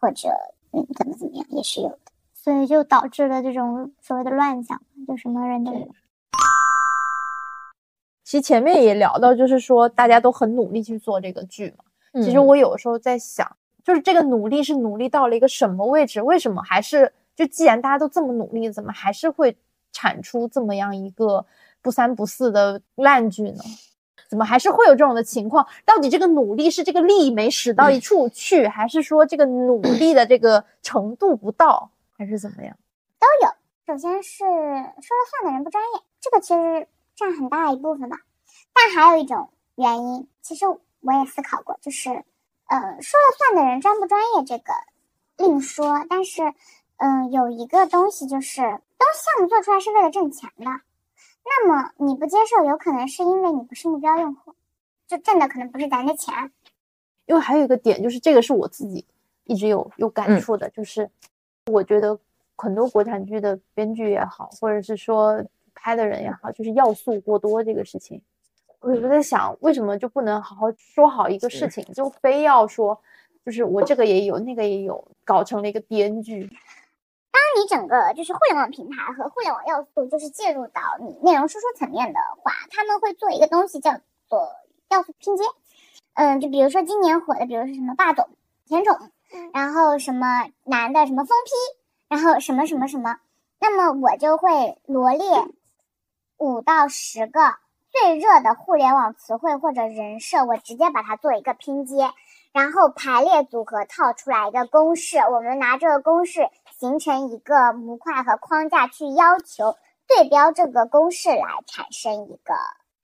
或者嗯怎么怎么样，也是有的。所以就导致了这种所谓的乱象，就什么人都有。其实前面也聊到，就是说大家都很努力去做这个剧嘛。其实我有时候在想，就是这个努力是努力到了一个什么位置？为什么还是就既然大家都这么努力，怎么还是会产出这么样一个不三不四的烂剧呢？怎么还是会有这种的情况？到底这个努力是这个力没使到一处去，还是说这个努力的这个程度不到，还是怎么样？都有。首先是说了算的人不专业，这个其实。占很大一部分吧，但还有一种原因，其实我也思考过，就是，呃，说了算的人专不专业这个另说，但是，嗯，有一个东西就是，当项目做出来是为了挣钱的，那么你不接受，有可能是因为你不是目标用户，就挣的可能不是咱的钱。因为还有一个点就是，这个是我自己一直有有感触的，就是我觉得很多国产剧的编剧也好，或者是说。拍的人也好，就是要素过多这个事情，我有在想，为什么就不能好好说好一个事情，就非要说，就是我这个也有，那个也有，搞成了一个编剧。当你整个就是互联网平台和互联网要素就是介入到你内容输出层面的话，他们会做一个东西叫做要素拼接。嗯，就比如说今年火的，比如说什么霸总、甜宠，然后什么男的什么疯批，然后什么什么什么，那么我就会罗列。五到十个最热的互联网词汇或者人设，我直接把它做一个拼接，然后排列组合套出来一个公式。我们拿这个公式形成一个模块和框架，去要求对标这个公式来产生一个，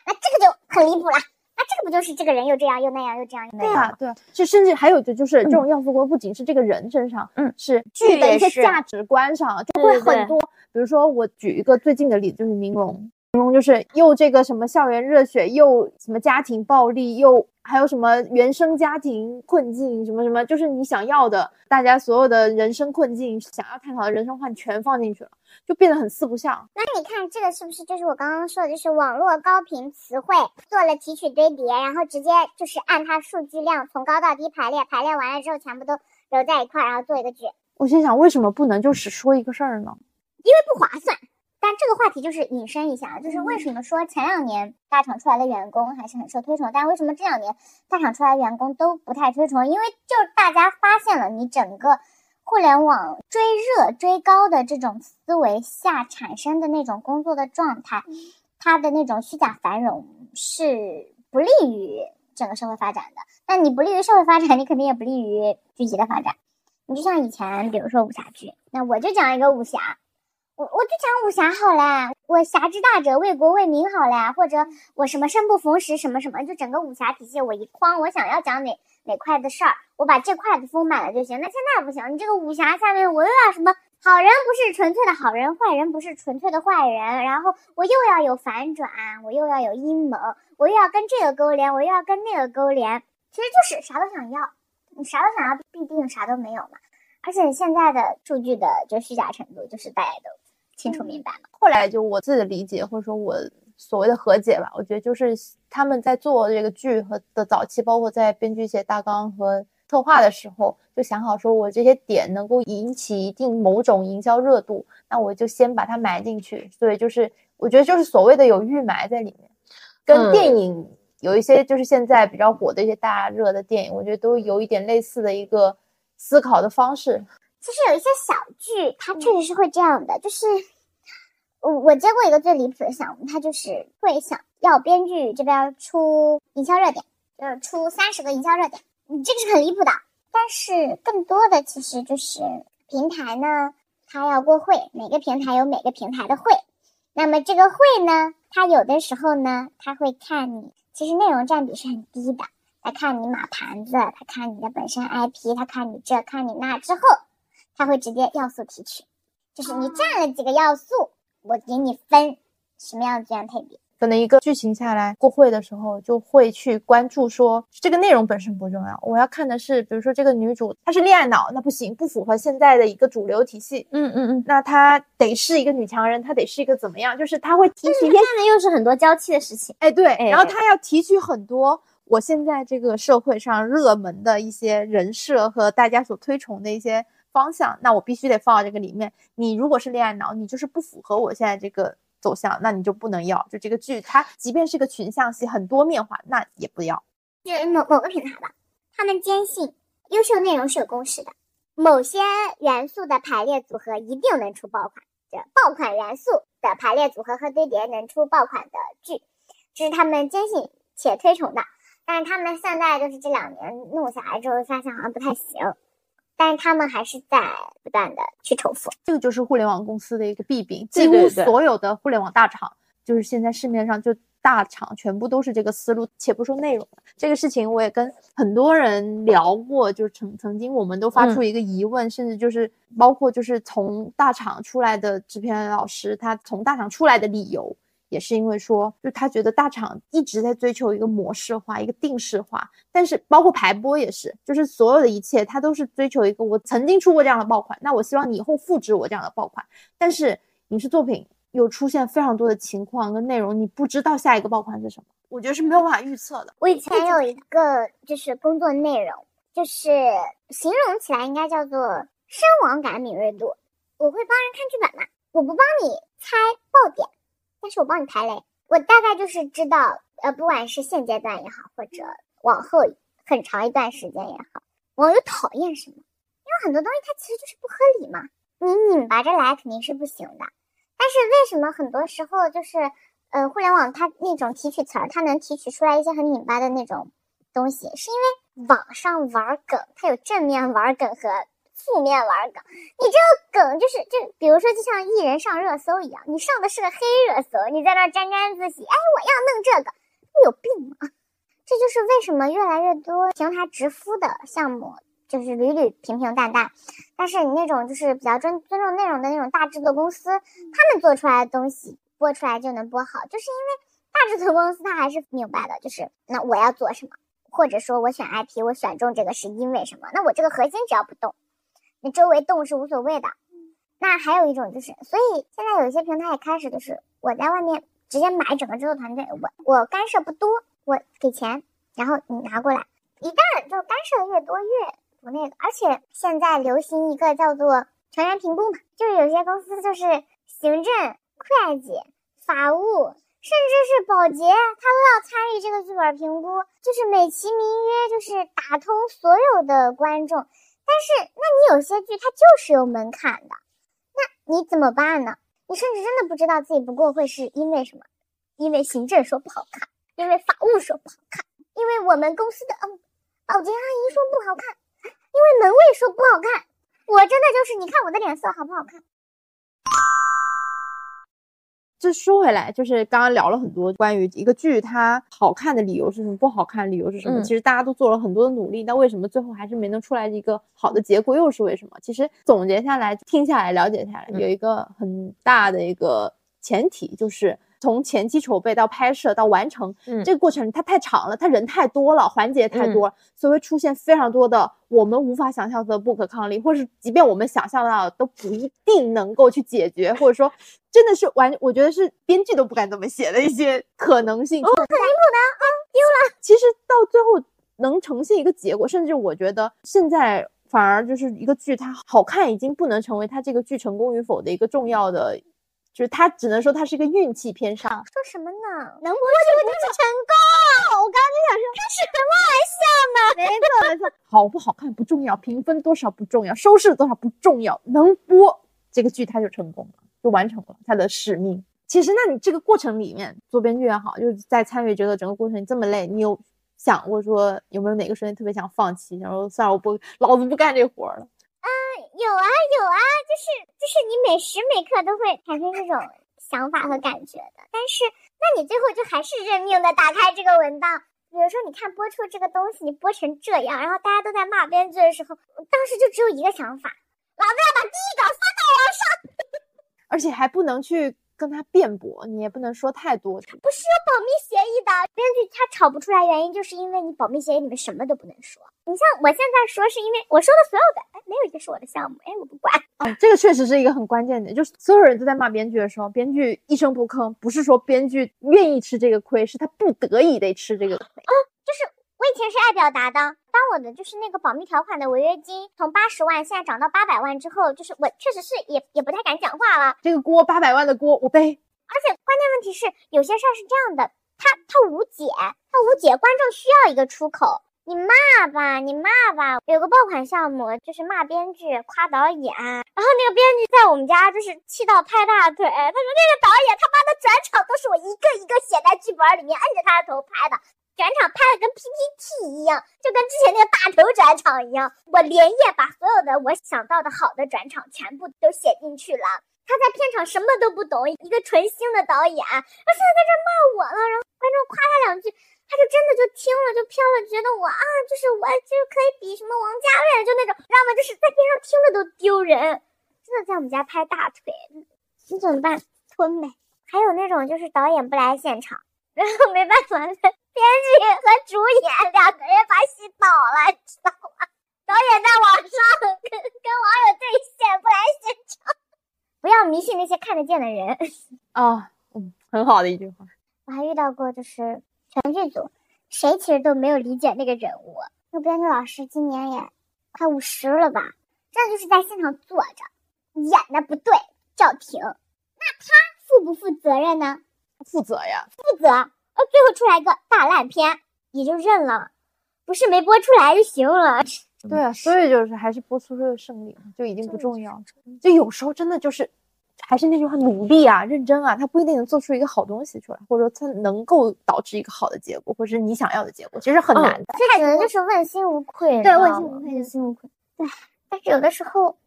那这个就很离谱了。那这个不就是这个人又这样又那样又这样又那样？对啊，对，就甚至还有就就是这种要素过不仅是这个人身上，嗯，是剧的一些价值观上就会很多。比如说我举一个最近的例子，就是明龙。形容就是又这个什么校园热血，又什么家庭暴力，又还有什么原生家庭困境，什么什么，就是你想要的，大家所有的人生困境，想要探讨的人生观全放进去了，就变得很四不像。那你看这个是不是就是我刚刚说的，就是网络高频词汇做了提取堆叠，然后直接就是按它数据量从高到低排列，排列完了之后全部都揉在一块，然后做一个剧。我心想，为什么不能就只说一个事儿呢？因为不划算。但这个话题就是引申一下，就是为什么说前两年大厂出来的员工还是很受推崇，但为什么这两年大厂出来的员工都不太推崇？因为就是大家发现了，你整个互联网追热追高的这种思维下产生的那种工作的状态，它的那种虚假繁荣是不利于整个社会发展的。那你不利于社会发展，你肯定也不利于剧集的发展。你就像以前，比如说武侠剧，那我就讲一个武侠。我我就讲武侠好了，我侠之大者，为国为民好了，或者我什么生不逢时什么什么，就整个武侠体系我一框，我想要讲哪哪块的事儿，我把这块子丰满了就行。那现在不行，你这个武侠下面我又要什么好人不是纯粹的好人，坏人不是纯粹的坏人，然后我又要有反转，我又要有阴谋，我又要跟这个勾连，我又要跟那个勾连，其实就是啥都想要，你啥都想要，必定啥都没有嘛。而且现在的数据的就虚假程度，就是大家都。清楚明白了。后来就我自己的理解，或者说我所谓的和解吧，我觉得就是他们在做这个剧和的早期，包括在编剧写大纲和策划的时候，就想好说我这些点能够引起一定某种营销热度，那我就先把它埋进去。所以就是我觉得就是所谓的有预埋在里面，跟电影有一些就是现在比较火的一些大热的电影，我觉得都有一点类似的一个思考的方式。其实有一些小剧，它确实是会这样的，就是我我接过一个最离谱的项目，它就是会想要编剧这边出营销热点，就是出三十个营销热点，你这个是很离谱的。但是更多的其实就是平台呢，它要过会，每个平台有每个平台的会，那么这个会呢，它有的时候呢，它会看你其实内容占比是很低的，他看你码盘子，他看你的本身 IP，他看你这看你那之后，他会直接要素提取，就是你占了几个要素，我给你分什么样的资源配比。可能一个剧情下来过会的时候，就会去关注说这个内容本身不重要，我要看的是，比如说这个女主她是恋爱脑，那不行，不符合现在的一个主流体系。嗯嗯嗯，那她得是一个女强人，她得是一个怎么样？就是她会提取一些，干的又是很多娇气的事情。哎对，然后她要提取很多我现在这个社会上热门的一些人设和大家所推崇的一些方向，那我必须得放到这个里面。你如果是恋爱脑，你就是不符合我现在这个。走向，那你就不能要。就这个剧，它即便是个群像戏，很多面化，那也不要。就是某某个平台吧，他们坚信优秀内容是有公式的，某些元素的排列组合一定能出爆款。这爆款元素的排列组合和堆叠能出爆款的剧，这是他们坚信且推崇的。但是他们现在就是这两年弄下来之后，发现好像不太行。但是他们还是在不断的去重复，这个就是互联网公司的一个弊病。几乎所有的互联网大厂，就是现在市面上就大厂全部都是这个思路。且不说内容，这个事情我也跟很多人聊过，就曾曾经我们都发出一个疑问，甚至就是包括就是从大厂出来的制片老师，他从大厂出来的理由。也是因为说，就他觉得大厂一直在追求一个模式化、一个定式化，但是包括排播也是，就是所有的一切，他都是追求一个我曾经出过这样的爆款，那我希望你以后复制我这样的爆款。但是影视作品有出现非常多的情况跟内容，你不知道下一个爆款是什么，我觉得是没有办法预测的。我以前有一个就是工作内容，就是形容起来应该叫做深网感敏锐度。我会帮人看剧本嘛，我不帮你猜爆点。但是我帮你排雷，我大概就是知道，呃，不管是现阶段也好，或者往后很长一段时间也好，网友讨厌什么？因为很多东西它其实就是不合理嘛，你拧巴着来肯定是不行的。但是为什么很多时候就是，呃，互联网它那种提取词儿，它能提取出来一些很拧巴的那种东西，是因为网上玩梗，它有正面玩梗和。负面玩梗，你这个梗就是就比如说，就像艺人上热搜一样，你上的是个黑热搜，你在那沾沾自喜，哎，我要弄这个，你有病吗？这就是为什么越来越多平台直呼的项目就是屡屡平平淡淡，但是你那种就是比较尊尊重内容的那种大制作公司，他们做出来的东西播出来就能播好，就是因为大制作公司他还是明白的，就是那我要做什么，或者说我选 IP，我选中这个是因为什么？那我这个核心只要不动。你周围动是无所谓的，那还有一种就是，所以现在有一些平台也开始就是我在外面直接买整个制作团队，我我干涉不多，我给钱，然后你拿过来，一旦就干涉的越多越不那个，而且现在流行一个叫做全员评估嘛，就是有些公司就是行政、会计、法务，甚至是保洁，他都要参与这个剧本评估，就是美其名曰就是打通所有的观众。但是，那你有些剧它就是有门槛的，那你怎么办呢？你甚至真的不知道自己不过会是因为什么？因为行政说不好看，因为法务说不好看，因为我们公司的嗯保洁阿姨说不好看，因为门卫说不好看。我真的就是，你看我的脸色好不好看？就说回来，就是刚刚聊了很多关于一个剧它好看的理由是什么，不好看理由是什么。其实大家都做了很多的努力，那为什么最后还是没能出来一个好的结果？又是为什么？其实总结下来、听下来、了解下来，有一个很大的一个前提就是。从前期筹备到拍摄到完成，这个过程它太长了，它人太多了，环节太多，所以会出现非常多的我们无法想象的不可抗力，或是即便我们想象到都不一定能够去解决，或者说真的是完，我觉得是编剧都不敢这么写的一些可能性。哦很离谱的啊，丢了。其实到最后能呈现一个结果，甚至我觉得现在反而就是一个剧它好看已经不能成为它这个剧成功与否的一个重要的。就是他只能说他是一个运气偏上。说什么呢？能播就就是成功。我刚刚就想说，开什么玩笑呢？没错没错，好不好看不重要，评分多少不重要，收视多少不重要，能播这个剧他就成功了，就完成了他的使命。其实，那你这个过程里面做编剧也好，就是在参与这个整个过程你这么累，你有想过说有没有哪个瞬间特别想放弃，想说算了，我不，老子不干这活了。有啊有啊，就是就是你每时每刻都会产生这种想法和感觉的，但是那你最后就还是认命的打开这个文档。比如说，你看播出这个东西，你播成这样，然后大家都在骂编剧的时候，当时就只有一个想法：老子要把第一稿发到网上，而且还不能去。跟他辩驳，你也不能说太多。不是有保密协议的，编剧他吵不出来，原因就是因为你保密协议里面什么都不能说。你像我现在说，是因为我说的所有的，哎，没有一个是我的项目，哎，我不管。啊，这个确实是一个很关键的，就是所有人都在骂编剧的时候，编剧一声不吭，不是说编剧愿意吃这个亏，是他不得已得吃这个亏。啊，就是我以前是爱表达的。当我的就是那个保密条款的违约金从八十万现在涨到八百万之后，就是我确实是也也不太敢讲话了。这个锅八百万的锅我背。而且关键问题是，有些事儿是这样的，他他无解，他无解，观众需要一个出口。你骂吧，你骂吧。有个爆款项目就是骂编剧，夸导演，然后那个编剧在我们家就是气到拍大腿，他说那个导演他妈的转场都是我一个一个写在剧本里面，摁着他的头拍的。转场拍的跟 PPT 一样，就跟之前那个大头转场一样。我连夜把所有的我想到的好的转场全部都写进去了。他在片场什么都不懂，一个纯星的导演，他现在在这骂我了。然后观众夸他两句，他就真的就听了，就飘了，觉得我啊，就是我就可以比什么王家卫，就那种，知道吗？就是在边上听着都丢人。真的在我们家拍大腿，你怎么办？吞呗。还有那种就是导演不来现场，然后没办法。编剧和主演两个人把戏倒了，你知道吗？导演在网上跟跟网友对线，不来现场。不要迷信那些看得见的人。哦，嗯，很好的一句话。我还遇到过，就是全剧组谁其实都没有理解那个人物。那个编剧老师今年也快五十了吧？真的就是在现场坐着，演的不对叫停，那他负不负责任呢？负责呀，负责。呃，最后出来一个大烂片，也就认了，不是没播出来就行了。对啊，所以就是还是播出这个胜利就已经不重要。就有时候真的就是，还是那句话，努力啊，认真啊，他不一定能做出一个好东西出来，或者说他能够导致一个好的结果，或者是你想要的结果，其实很难的。这只能就是问心无愧，对，问心无愧，问心无愧。对，但是有的时候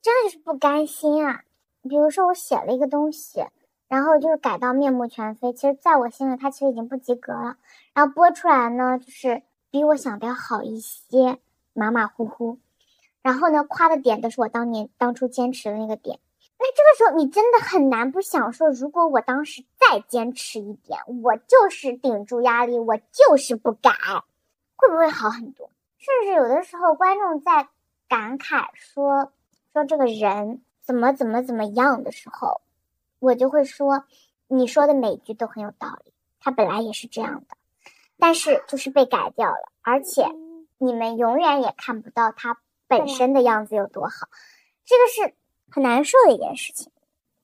真的就是不甘心啊。比如说我写了一个东西。然后就是改到面目全非，其实在我心里他其实已经不及格了。然后播出来呢，就是比我想的要好一些，马马虎虎。然后呢，夸的点都是我当年当初坚持的那个点。那这个时候你真的很难不想说，如果我当时再坚持一点，我就是顶住压力，我就是不改，会不会好很多？甚至有的时候观众在感慨说说这个人怎么怎么怎么样的时候。我就会说，你说的每句都很有道理，他本来也是这样的，但是就是被改掉了，而且你们永远也看不到他本身的样子有多好，这个是很难受的一件事情。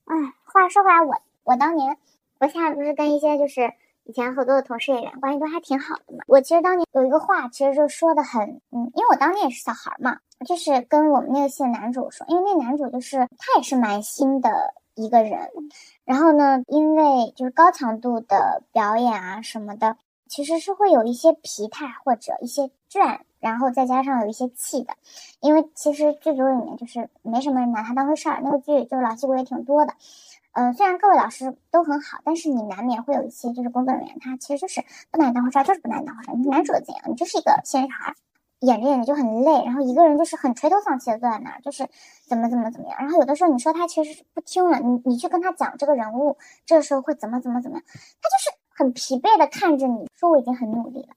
哎，话说回来，我我当年，我现在不是跟一些就是以前合作的同事演员关系都还挺好的嘛。我其实当年有一个话，其实就说的很，嗯，因为我当年也是小孩嘛，就是跟我们那个戏的男主说，因为那男主就是他也是蛮新的。一个人，然后呢，因为就是高强度的表演啊什么的，其实是会有一些疲态或者一些倦，然后再加上有一些气的，因为其实剧组里面就是没什么人拿他当回事儿，那个剧就是老戏骨也挺多的，嗯，虽然各位老师都很好，但是你难免会有一些就是工作人员他其实就是不拿你当回事儿，就是不拿你当回事儿，你男主怎样？你就是一个新人小孩。演着演着就很累，然后一个人就是很垂头丧气的坐在那儿，就是怎么怎么怎么样。然后有的时候你说他其实是不听了，你你去跟他讲这个人物，这个时候会怎么怎么怎么样，他就是很疲惫的看着你说我已经很努力了。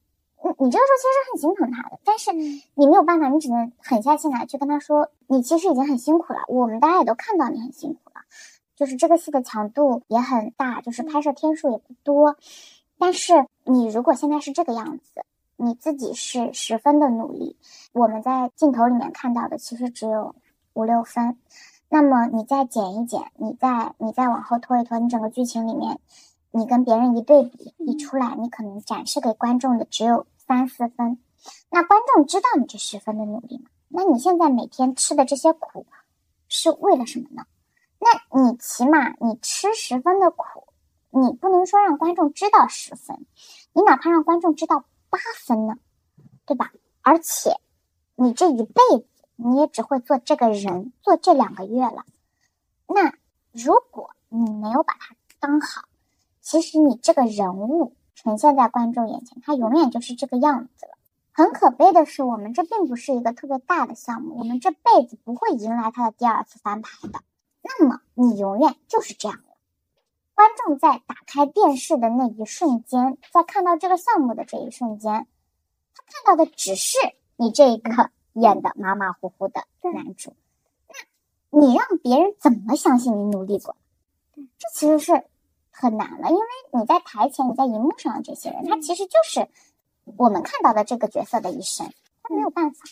你你这个时候其实很心疼他的，但是你没有办法，你只能狠下心来去跟他说，你其实已经很辛苦了。我们大家也都看到你很辛苦了，就是这个戏的强度也很大，就是拍摄天数也不多，但是你如果现在是这个样子。你自己是十分的努力，我们在镜头里面看到的其实只有五六分，那么你再减一减，你再你再往后拖一拖，你整个剧情里面，你跟别人一对比一出来，你可能展示给观众的只有三四分。那观众知道你这十分的努力吗？那你现在每天吃的这些苦，是为了什么呢？那你起码你吃十分的苦，你不能说让观众知道十分，你哪怕让观众知道八分呢，对吧？而且你这一辈子你也只会做这个人，做这两个月了。那如果你没有把它当好，其实你这个人物呈现在观众眼前，他永远就是这个样子了。很可悲的是，我们这并不是一个特别大的项目，我们这辈子不会迎来他的第二次翻牌的。那么你永远就是这样。观众在打开电视的那一瞬间，在看到这个项目的这一瞬间，他看到的只是你这一个演的马马虎虎的男主。那你让别人怎么相信你努力过？这其实是很难了，因为你在台前，你在荧幕上的这些人，他其实就是。我们看到的这个角色的一生，他没有办法。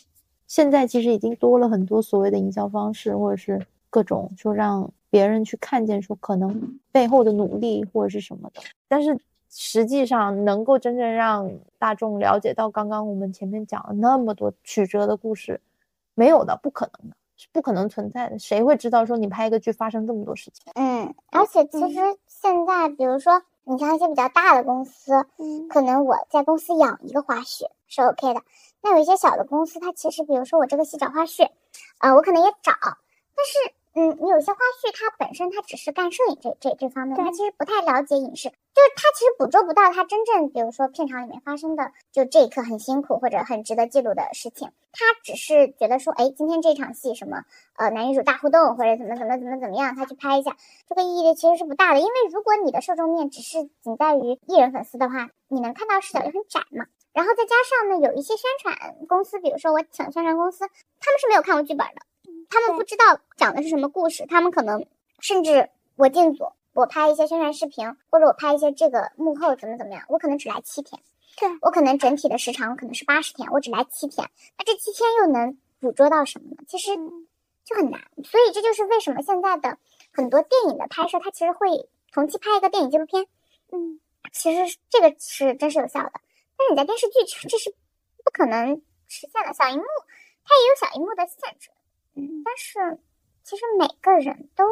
现在其实已经多了很多所谓的营销方式，或者是各种说让别人去看见说可能背后的努力或者是什么的。但是实际上能够真正让大众了解到刚刚我们前面讲了那么多曲折的故事，没有的，不可能的，是不可能存在的。谁会知道说你拍一个剧发生这么多事情？嗯，而且其实现在比如说。你像一些比较大的公司，嗯，可能我在公司养一个花絮是 OK 的。那有一些小的公司，它其实比如说我这个戏找花絮，啊，我可能也找，但是。嗯，你有些花絮，它本身它只是干摄影这这这方面，它其实不太了解影视，就是它其实捕捉不到它真正，比如说片场里面发生的，就这一刻很辛苦或者很值得记录的事情。他只是觉得说，哎，今天这场戏什么，呃，男女主大互动或者怎么怎么怎么怎么样，他去拍一下，这个意义其实是不大的。因为如果你的受众面只是仅在于艺人粉丝的话，你能看到视角就很窄嘛。然后再加上呢，有一些宣传公司，比如说我请宣传公司，他们是没有看过剧本的。他们不知道讲的是什么故事，他们可能甚至我进组，我拍一些宣传视频，或者我拍一些这个幕后怎么怎么样，我可能只来七天，对我可能整体的时长可能是八十天，我只来七天，那这七天又能捕捉到什么呢？其实就很难，所以这就是为什么现在的很多电影的拍摄，它其实会同期拍一个电影纪录片，嗯，其实这个是真是有效的，但是你在电视剧这是不可能实现的，小荧幕它也有小荧幕的限制。嗯，但是其实每个人都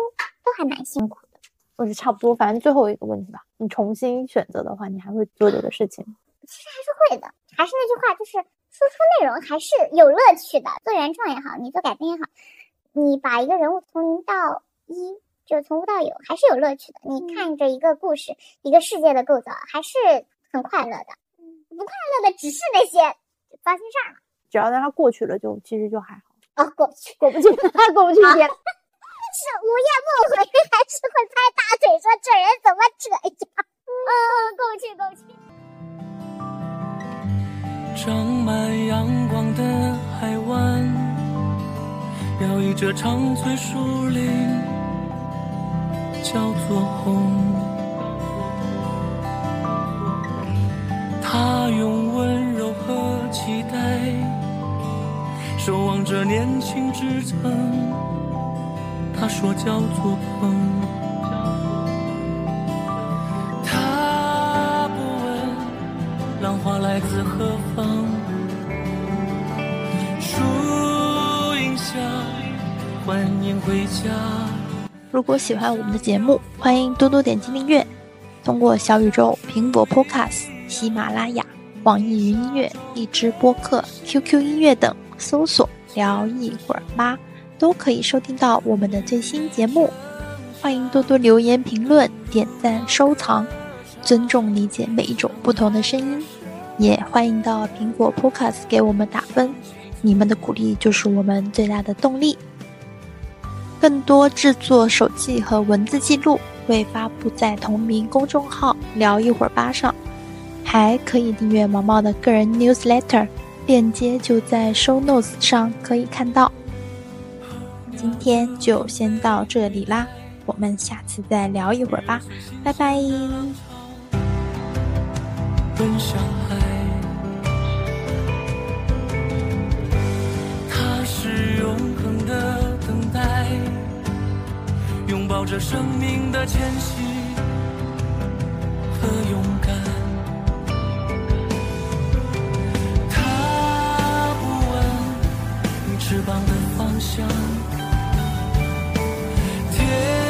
都还蛮辛苦的，或者差不多，反正最后一个问题吧。你重新选择的话，你还会做这个事情吗？其实还是会的，还是那句话，就是输出内容还是有乐趣的。做原创也好，你做改编也好，你把一个人物从零到一，就是从无到有，还是有乐趣的。你看着一个故事、一个世界的构造，还是很快乐的。不快乐的只是那些糟心事儿了。只要让它过去了，就其实就还好。啊，过不去，过不去，过不去一天。是午夜梦回，还是会拍大腿说这人怎么这样？嗯，过不去，过不去。长满阳光的海湾，摇曳着长翠树林，叫做红。他用温柔和期待。守望着年轻之曾，他说叫做朋。他不问浪花来自何方，树荫下欢迎回家。如果喜欢我们的节目，欢迎多多点击订阅。通过小宇宙、苹果 Podcast、喜马拉雅、网易云音乐、荔枝播客、QQ 音乐等。搜索聊一会儿吧，都可以收听到我们的最新节目。欢迎多多留言评论、点赞、收藏，尊重理解每一种不同的声音。也欢迎到苹果 Podcast 给我们打分，你们的鼓励就是我们最大的动力。更多制作手记和文字记录会发布在同名公众号“聊一会儿吧”上，还可以订阅毛毛的个人 newsletter。链接就在 show notes 上可以看到。今天就先到这里啦，我们下次再聊一会儿吧，拜拜。它是永恒的等待，着生命的迁徙和勇敢。翅膀的方向。天